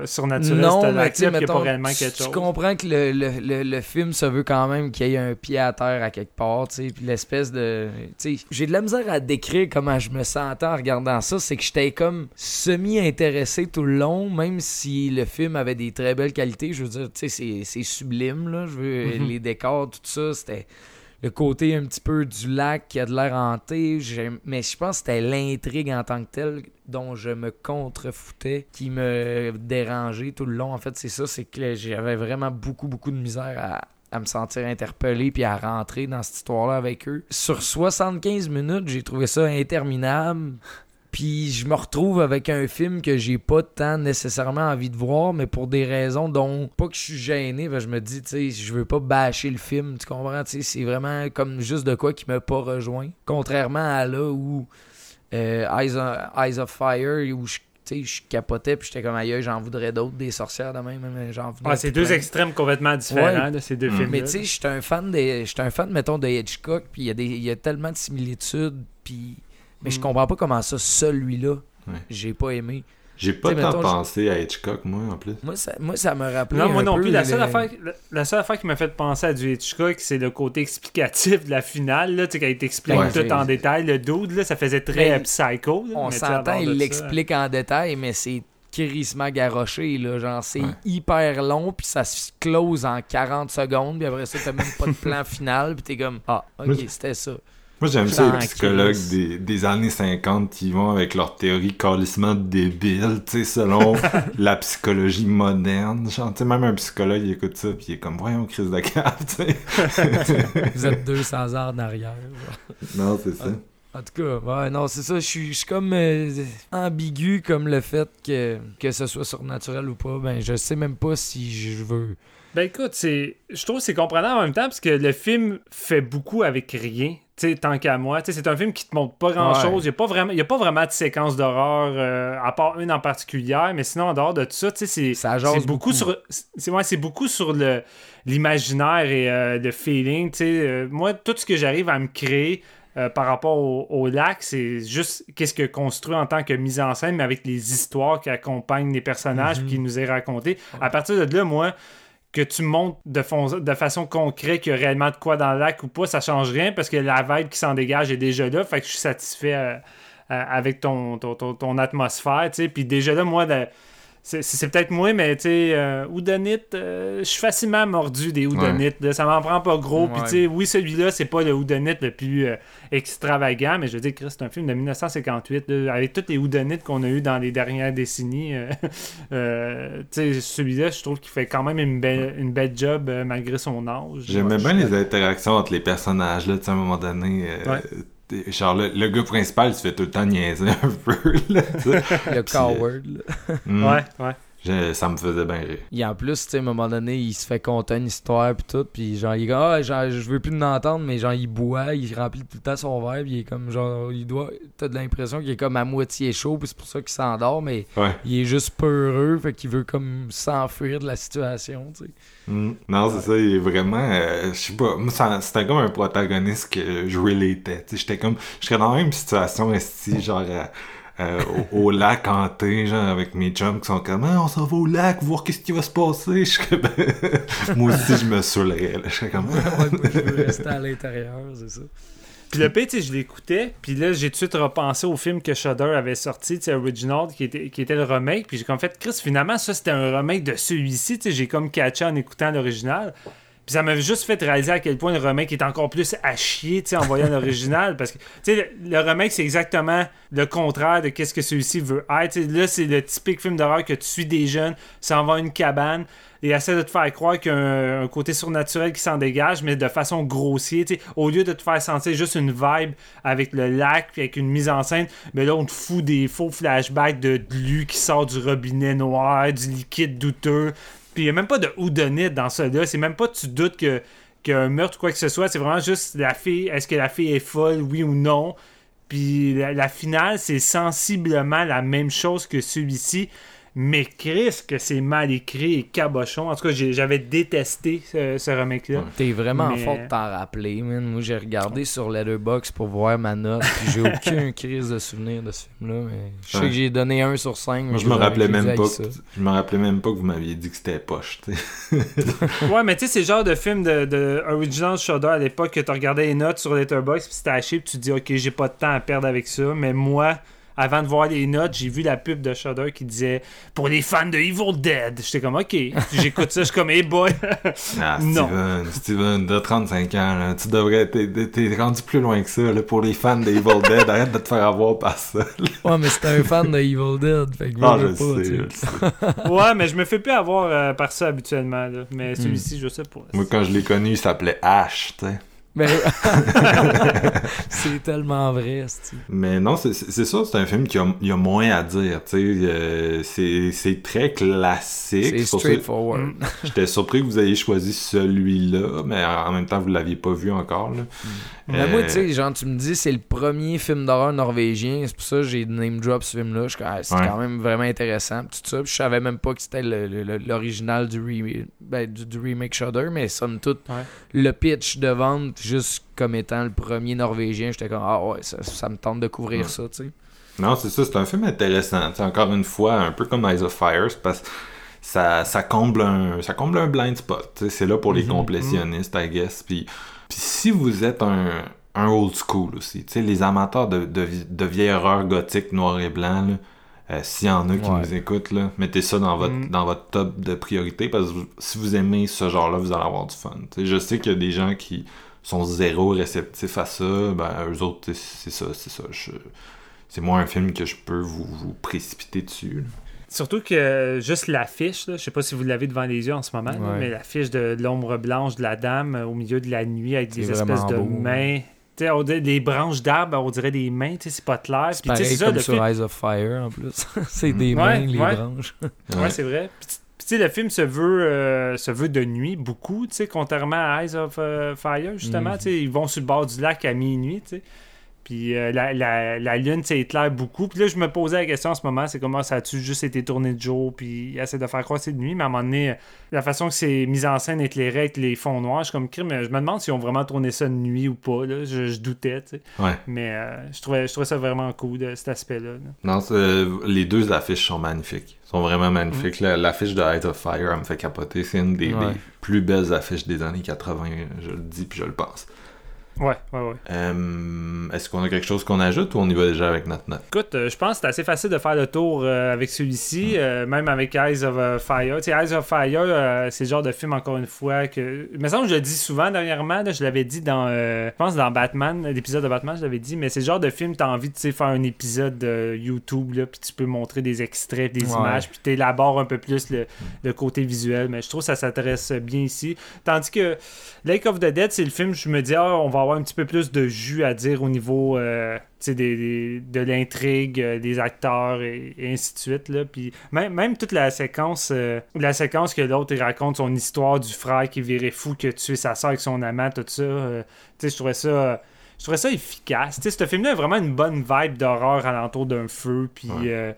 euh, surnaturel, Non, mais tu sais, pas réellement comprends que le, le, le, le film se veut quand même qu'il y ait un pied à terre à quelque part, tu sais, puis l'espèce de... Tu sais, j'ai de la misère à décrire comment je me sentais en regardant ça, c'est que j'étais comme semi-intéressé tout le long, même si le film avait des très belles qualités, je veux dire, tu sais, c'est- sublime, là, je veux, Mhm. les décors, tout ça, c'était... Le côté un petit peu du lac qui a de l'air hanté, mais je pense que c'était l'intrigue en tant que telle dont je me contrefoutais qui me dérangeait tout le long. En fait, c'est ça, c'est que j'avais vraiment beaucoup, beaucoup de misère à, à me sentir interpellé puis à rentrer dans cette histoire-là avec eux. Sur 75 minutes, j'ai trouvé ça interminable. Puis je me retrouve avec un film que j'ai pas tant nécessairement envie de voir, mais pour des raisons dont pas que je suis gêné, ben je me dis, tu sais, je veux pas bâcher le film, tu comprends? Tu sais, c'est vraiment comme juste de quoi qui m'a pas rejoint. Contrairement à là où euh, Eyes, on- Eyes of Fire, où je, tu sais, je capotais, puis j'étais comme ailleurs, j'en voudrais d'autres, des sorcières de même, mais j'en voudrais Ouais, c'est deux plein. extrêmes complètement différents, Ouais. de ces deux Mm. films. Mais tu sais, j'étais un fan de j'étais un fan mettons de Hitchcock, puis il y a des il y a tellement de similitudes, puis mais je Mm. comprends pas comment ça celui-là Ouais. j'ai pas aimé. J'ai pas tant mettons, pensé à Hitchcock, moi, en plus. Moi ça moi ça me rappelait Non, moi un non peu plus. La le- seule, affaire, la, la seule affaire qui m'a fait penser à du Hitchcock, c'est le côté explicatif de la finale, là, tu sais, il t'explique Ouais, tout c'est- en détail. Le dude, là, ça faisait très Mais euh, psycho. là, on s'entend, il ça- l'explique en détail, mais c'est crissement garoché, là. Genre, c'est Ouais. hyper long, puis ça se close en 40 secondes, puis après ça, t'as même pas de plan final, puis t'es comme, ah, ok, c'était ça. Moi, j'aime ça, les psychologues des, des années 50 qui vont avec leur théorie calissement débile, tu sais, selon la psychologie moderne. Genre, même un psychologue, il écoute ça, puis il est comme, voyons, crise de cap, tu sais. Vous êtes 200 heures en arrière. genre. non, c'est ça. En tout cas, ouais, non, c'est ça. Je suis je suis comme euh, ambigu comme le fait que, que ce soit surnaturel ou pas. Ben, je sais même pas si je veux. Ben écoute, c'est, je trouve que c'est comprenant en même temps parce que le film fait beaucoup avec rien. Sais, tant qu'à moi, c'est un film qui te montre pas grand chose. Il n'y a, a pas vraiment de séquence d'horreur, euh, à part une en particulier, mais sinon, en dehors de tout ça, c'est, beaucoup, beaucoup. sur. C'est, ouais, beaucoup sur le, l'imaginaire et euh, le feeling. Euh, moi, tout ce que j'arrive à me créer par rapport au, au lac, c'est juste qu'est-ce que construit en tant que mise en scène, mais avec les histoires qui accompagnent les personnages puis qui nous est raconté. À partir de là, moi, que tu montres de, façon concrète qu'il y a réellement de quoi dans le lac ou pas, ça change rien parce que la vibe qui s'en dégage est déjà là. Fait que je suis satisfait euh, euh, avec ton, ton, ton- ton atmosphère. Puis déjà là, moi, de- c'est, peut-être moi, mais tu sais, euh, euh, je suis facilement mordu des Houdonites. Ça m'en prend pas gros. Puis tu sais, oui, celui-là, c'est pas le Houdonite le plus euh, extravagant, mais je veux dire, Chris, c'est un film de 1958. là, avec toutes les Houdonites qu'on a eu dans les dernières décennies. euh, tu sais, celui-là, je trouve qu'il fait quand même une belle, une belle job malgré son âge. J'aimais bien les interactions entre les personnages, là, tu sais, à un moment donné. Ouais. Genre, le, le gars principal, se fait tout le temps niaiser un peu, là, tu sais. Le Puis, coward. là. Mm. Ouais, ouais. Je- ça me faisait bien rire. Et en plus, tu sais, à un moment donné, il se fait conter une histoire puis tout, puis genre, il est comme, ah, genre, je veux plus l'entendre, mais genre, il boit, il remplit tout le temps son verre, puis il est comme, genre, il doit, t'as de l'impression qu'il est comme à moitié chaud, puis c'est pour ça qu'il s'endort, mais Ouais. il est juste peureux, fait qu'il veut comme s'enfuir de la situation, tu sais. Mm. Non, c'est ça, il est vraiment. euh, je sais pas, moi, c'était comme un protagoniste que je relatais. tu sais, J'étais comme. Je serais dans la même situation, esti, genre. euh, euh, au, au lac hanté, genre avec mes chums qui sont comme Ah, on s'en va au lac, voir qu'est-ce qui va se passer. Je comme- Moi aussi, je me saoulerais. Je serais comme. Ouais, moi, je veux rester à l'intérieur, c'est ça. Puis le pire, je l'écoutais, puis là, j'ai tout de suite repensé au film que Shudder avait sorti, tu Original, qui était, qui était le remake, puis j'ai comme fait, Chris, finalement, ça, c'était un remake de celui-ci, tu sais, j'ai comme catché en écoutant l'original. Puis ça m'a juste fait réaliser à quel point le remake est encore plus à chier, tu sais, en voyant l'original, parce que, tu sais, le, le remake, c'est exactement le contraire de qu'est-ce que celui-ci veut être. Tu sais, là, c'est le typique film d'horreur que tu suis des jeunes, s'en va à une cabane, et essaie de te faire croire qu'il y a un, un côté surnaturel qui s'en dégage, mais de façon grossière. tu sais. Au lieu de te faire sentir juste une vibe avec le lac, puis avec une mise en scène, mais là, on te fout des faux flashbacks de glu qui sort du robinet noir, du liquide douteux. Puis il n'y a même pas de houdonite dans ça là. C'est même pas tu doutes que qu'il y a un meurtre ou quoi que ce soit. C'est vraiment juste la fille, est-ce que la fille est folle, oui ou non. Puis la finale, c'est sensiblement la même chose que celui-ci. Mais Chris, que c'est mal écrit et cabochon. En tout cas, j'avais détesté ce, ce remake-là. T'es vraiment Mais- fort de t'en rappeler, man. Moi, j'ai regardé sur Letterboxd pour voir ma note, puis j'ai aucun crise de souvenir de ce film-là, mais je sais Ouais. que j'ai donné 1 sur 5. Moi, je me rappelais même pas. que- je me rappelais même pas que vous m'aviez dit que c'était poche. Ouais, mais tu sais, c'est le genre de film de, de Original Shudder à l'époque que tu regardais les notes sur Letterboxd puis c'était haché puis tu te dis, ok, j'ai pas de temps à perdre avec ça. Mais moi, avant de voir les notes, j'ai vu la pub de Shudder qui disait pour les fans de Evil Dead. J'étais comme, ok. J'écoute ça, je suis comme, hey boy. Ah, Non. Steven, Steven, de 35 ans, là, tu devrais. T'es, t'es rendu plus loin que ça, là, pour les fans d'Evil Dead. Arrête de te faire avoir par ça. là. Ouais, mais c'était un fan de Evil Dead, fait que Ah, je pas, sais, tu ouais, mais je me fais plus avoir euh, par ça habituellement. là. Mais celui-ci, je sais pas. Moi, quand je l'ai connu, il s'appelait Ash, tu sais. Mais c'est tellement vrai, c'est Mais non, c'est c'est ça, c'est un film qui a, il a moins à dire, tu sais. euh, c'est c'est très classique. C'est straightforward. Mm. J'étais surpris que vous ayez choisi celui-là, mais en même temps, vous l'aviez pas vu encore, là. Mais Euh, moi, tu sais, genre, tu me dis, c'est le premier film d'horreur norvégien. C'est pour ça que j'ai name drop ce film-là. Ah, c'est Ouais. quand même vraiment intéressant. Tout ça. Puis je savais même pas que c'était le- le- le- l'original du, re- ben, du, du remake Shudder, mais somme toute, Ouais. le pitch de vente, juste comme étant le premier norvégien, j'étais comme, ah ouais, ça, ça me tente de couvrir Ouais. ça, tu sais. Non, c'est ça, c'est un film intéressant. Encore une fois, un peu comme Eyes of Fire, parce que ça, ça, comble un, ça comble un blind spot. C'est là pour les Mhm, complétionnistes, I guess. Puis, puis si vous êtes un, un old school aussi, les amateurs de, de, de vieille horreur gothique noir et blanc, là, euh, s'il y en a qui Ouais. nous écoutent, là, mettez ça dans votre, Mhm. dans votre top de priorité parce que si vous aimez ce genre-là, vous allez avoir du fun. Je sais qu'il y a des gens qui sont zéro réceptifs à ça, ben eux autres, c'est ça, c'est ça. Je- C'est moi un film que je peux vous, vous précipiter dessus. là. Surtout que juste l'affiche, là, je sais pas si vous l'avez devant les yeux en ce moment, là, mais l'affiche de l'ombre blanche de la dame euh, au milieu de la nuit avec des espèces de beau. mains. Tu sais, on dirait des branches d'arbres, on dirait des mains, tu sais, c'est pas clair. C'est pareil c'est ça, comme le sur film- Eyes of Fire en plus. c'est des Ouais, mains, les branches. Ouais, c'est vrai. Puis, tu- sais, le film se veut, euh, se veut de nuit beaucoup, tu sais, contrairement à Eyes of euh, Fire, justement. Mhm. Tu sais, ils vont sur le bord du lac à minuit, tu sais. Puis euh, la, la, la lune, tu sais, éclaire beaucoup. Puis là, je me posais la question en ce moment, c'est comment ça a-tu juste été tourné de jour, puis il essaie de faire croire que c'est de nuit. Mais à un moment donné, euh, la façon que c'est mis en scène éclairé avec les fonds noirs, je suis comme crime. Je me demande s'ils ont vraiment tourné ça de nuit ou pas. Là. Je, je doutais, tu sais. Ouais. Mais euh, je, trouvais, je trouvais ça vraiment cool, de cet aspect-là. là. Non, c'est- les deux affiches sont magnifiques. Sont vraiment magnifiques. La- L'affiche de Height of Fire, elle me fait capoter. C'est une des, Ouais. des plus belles affiches des années 80, je le dis puis je le pense. Ouais, ouais, ouais. Euh, Est-ce qu'on a quelque chose qu'on ajoute ou on y va déjà avec notre note? Écoute, euh, je pense que c'est assez facile de faire le tour euh, avec celui-ci, euh, même avec Eyes of Fire. Tu sais, Eyes of Fire, euh, c'est le genre de film, encore une fois, que. Il me semble que je le dis souvent dernièrement, là, je l'avais dit dans. euh, je pense dans Batman, l'épisode de Batman, je l'avais dit, mais c'est le genre de film, t'as envie de tu sais, faire un épisode de YouTube, là, puis tu peux montrer des extraits, des Ouais. images, puis t'élabores un peu plus le, le côté visuel. Mais je trouve que ça s'intéresse bien ici. Tandis que Lake of the Dead, c'est le film, je me dis, ah, on va avoir un petit peu plus de jus à dire au niveau euh, des, des- de l'intrigue, euh, des acteurs et, et ainsi de suite. Là. Puis même, même toute la séquence, euh, la séquence que l'autre raconte son histoire du frère qui virait fou, qui a tué sa soeur avec son amant, tout ça. je trouvais ça. je trouvais ça efficace. Ce film-là a vraiment une bonne vibe d'horreur alentour d'un feu. Puis Ouais.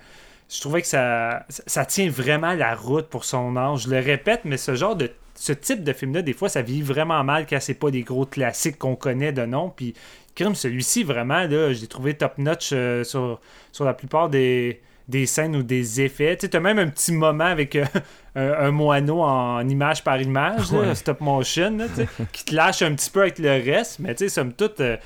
Je trouvais que ça, ça, tient vraiment la route pour son âge. Je le répète, mais ce genre de ce type de film-là, des fois, ça vieillit vraiment mal quand c'est pas des gros classiques qu'on connaît de nom. Puis, crime, celui-ci, vraiment, là, je l'ai trouvé top-notch euh, sur, sur la plupart des, des scènes ou des effets. Tu sais, t'as même un petit moment avec euh, un, un moineau en image par image, là, stop motion, là, qui te lâche un petit peu avec le reste. Mais, tu sais, somme toute, euh,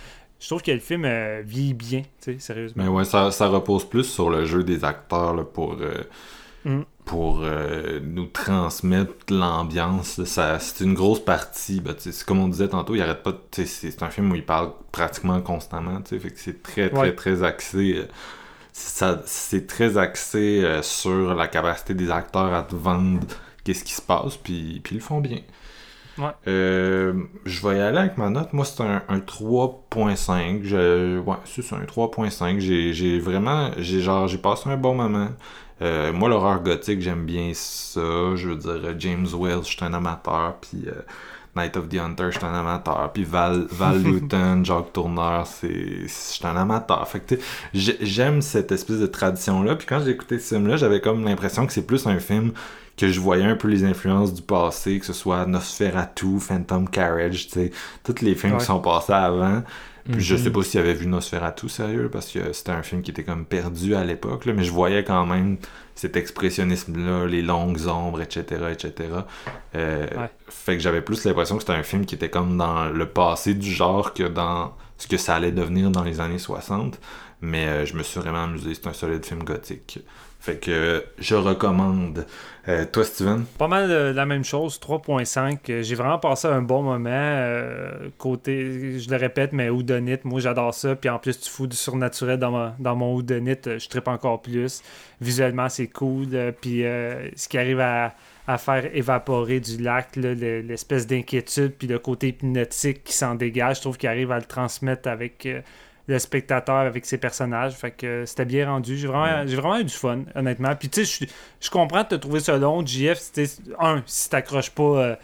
je trouve que le film euh, vieillit bien, tu sais, sérieusement. Mais ouais, ça, ça repose plus sur le jeu des acteurs là, pour, euh, Mm. pour euh, nous transmettre l'ambiance. C'est une grosse partie. Ben, comme on disait tantôt, il arrête pas. de- C'est un film où il parle pratiquement constamment. tu sais, Fait que c'est très, très, Ouais. très axé. euh, C'est très axé sur la capacité des acteurs à te vendre qu'est-ce qui se passe, puis, puis ils le font bien. Ouais. Euh, je vais y aller avec ma note. Moi, c'est un, un 3.5. Je... Ouais, c'est un 3.5. J'ai, j'ai vraiment... J'ai genre... J'ai passé un bon moment. Euh, moi, l'horreur gothique, j'aime bien ça. Je veux dire, euh, James Wells, je suis un amateur. Puis euh, Night of the Hunter, je suis un amateur. Puis Val, Val Luton, Jacques Tourneur, c'est... Je suis un amateur. Fait que, j'aime cette espèce de tradition-là. Puis quand j'ai écouté ce film-là, j'avais comme l'impression que c'est plus un film que je voyais un peu les influences du passé, que ce soit Nosferatu, Phantom Carriage, tu sais, tous les films Ouais. qui sont passés avant. Puis je Mhm. sais pas s'il avait vu Nosferatu, sérieux, parce que c'était un film qui était comme perdu à l'époque, là, mais je voyais quand même cet expressionnisme-là, les longues ombres, etc., etc. Euh, Ouais. Fait que j'avais plus l'impression que c'était un film qui était comme dans le passé du genre que dans ce que ça allait devenir dans les années 60. Mais euh, je me suis vraiment amusé, c'est un solide film gothique. Fait que euh, je recommande. Euh, toi, Steven? Pas mal la même chose, 3.5. Euh, J'ai vraiment passé un bon moment. euh, côté, je le répète, mais Houdonite, moi j'adore ça. Puis en plus, tu fous du surnaturel dans, dans mon Houdonite, je trippe encore plus. Visuellement, c'est cool. Puis ce qui arrive à, à faire évaporer du lac, l'espèce d'inquiétude, puis le côté hypnotique qui s'en dégage, je trouve qu'il arrive à le transmettre avec. Le spectateur avec ses personnages. Fait que c'était bien rendu. J'ai vraiment, j'ai vraiment eu du fun, honnêtement. Puis tu sais, je- comprends de te trouver ça long, JF. c'était- Un, si t'accroches pas euh,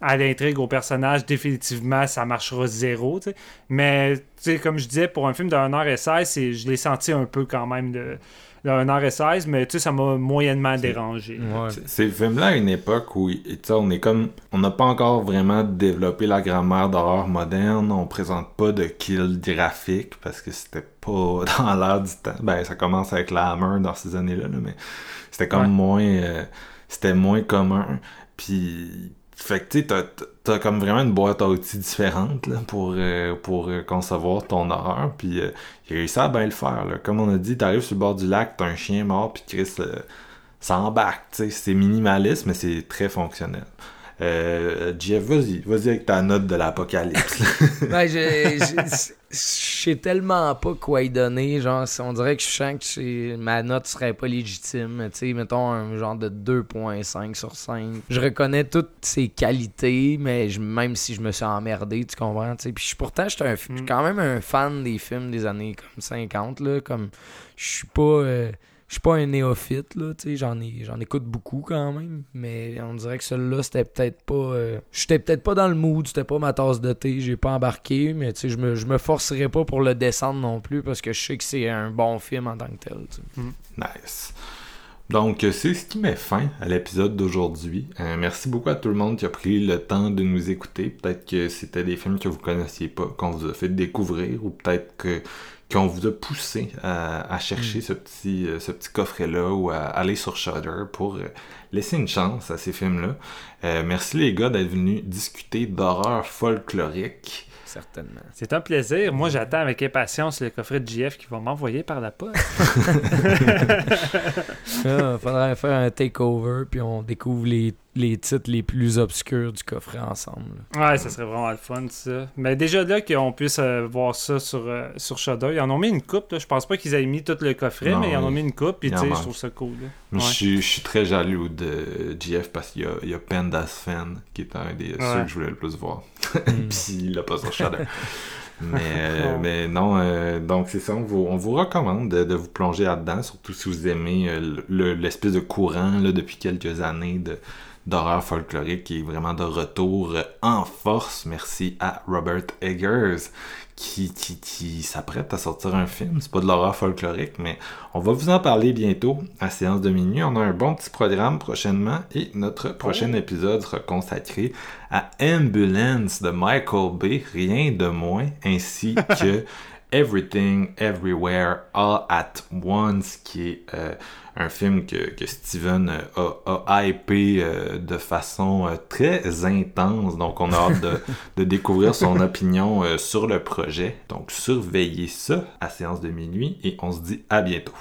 à l'intrigue, au personnage, définitivement, ça marchera zéro. Mais tu sais, comme je disais, pour un film de 1h16, c'est- je l'ai senti un peu quand même de, de 1h16, mais tu sais, ça m'a moyennement dérangé. Ouais. C'est- le film-là à une époque où tu sais, on est comme. On n'a pas encore vraiment développé la grammaire d'horreur moderne. On présente pas de kill graphique parce que c'était pas dans l'air du temps. Ben, ça commence avec la Hammer dans ces années-là, là, mais c'était comme Ouais. moins. euh, c'était moins commun. Puis. Fait que tu sais, t'as- comme vraiment une boîte à outils différente là, pour, euh, pour euh, concevoir ton horreur. Puis euh, il a réussi à bien le faire. Là. Comme on a dit, t'arrives sur le bord du lac, t'as un chien mort, puis Chris. euh, ça embarque, tu sais, c'est minimaliste, mais c'est très fonctionnel. Euh, Jeff, vas-y, vas-y avec ta note de l'apocalypse. Ben, je, sais tellement pas quoi y donner. Genre, si on dirait que je sens que ma note serait pas légitime. Tu sais, mettons un genre de 2.5 sur 5. Je reconnais toutes ses qualités, mais je- même si je me suis emmerdé, tu comprends? tu sais. Puis je- pourtant, j'étais un- je suis Mm. quand même un fan des films des années comme 50. Là, comme, je suis pas. euh, je suis pas un néophyte, là, j'en j'en écoute beaucoup quand même, mais on dirait que celui-là, c'était peut-être pas... euh, j'étais peut-être pas dans le mood, c'était pas ma tasse de thé, j'ai pas embarqué, mais tu sais, je me, je me forcerai pas pour le descendre non plus, parce que je sais que c'est un bon film en tant que tel, sais. Nice. Donc, euh, c'est ce qui met fin à l'épisode d'aujourd'hui. Euh, merci beaucoup à tout le monde qui a pris le temps de nous écouter. Peut-être que c'était des films que vous connaissiez pas, qu'on vous a fait découvrir, ou peut-être que qu'on vous a poussé à, à chercher ce petit, euh, ce petit coffret-là ou à aller sur Shudder pour euh, laisser une chance à ces films-là. Euh, merci les gars d'être venus discuter d'horreur folklorique. Certainement. C'est un plaisir. Moi, j'attends avec impatience le coffret de JF qui va m'envoyer par la poste. Ah, faudrait faire un takeover, puis on découvre les, les titres les plus obscurs du coffret ensemble. là. Ouais, ça serait vraiment le fun, ça. Mais déjà là qu'on puisse euh, voir ça sur, euh, sur Shudder, ils en ont mis une coupe. là. Je pense pas qu'ils aient mis tout le coffret, Non, mais ils en ont mis une coupe. Puis tu sais, je trouve ça cool. là. Mais Ouais. Je, suis, je suis très jaloux de GF parce qu'il y a, il y a Pandas Fan qui est un des ceux que je voulais le plus voir. Mm. Puis il l'a pas sur Shudder. mais, euh, mais non, euh, donc c'est ça, on vous, on vous recommande de, de vous plonger là-dedans, surtout si vous aimez euh, le- l'espèce de courant là, depuis quelques années de d'horreur folklorique qui est vraiment de retour en force. Merci à Robert Eggers qui, qui, qui s'apprête à sortir un film. C'est pas de l'horreur folklorique, mais on va vous en parler bientôt à séance de minuit. On a un bon petit programme prochainement et notre prochain épisode sera consacré à Ambulance de Michael Bay, rien de moins, ainsi que Everything, Everywhere, All at Once, qui est euh, un film que, que Steven euh, a, a hypé euh, de façon euh, très intense. Donc, on a hâte de, de découvrir son opinion euh, sur le projet. Donc, surveillez ça à séance de minuit et on se dit à bientôt.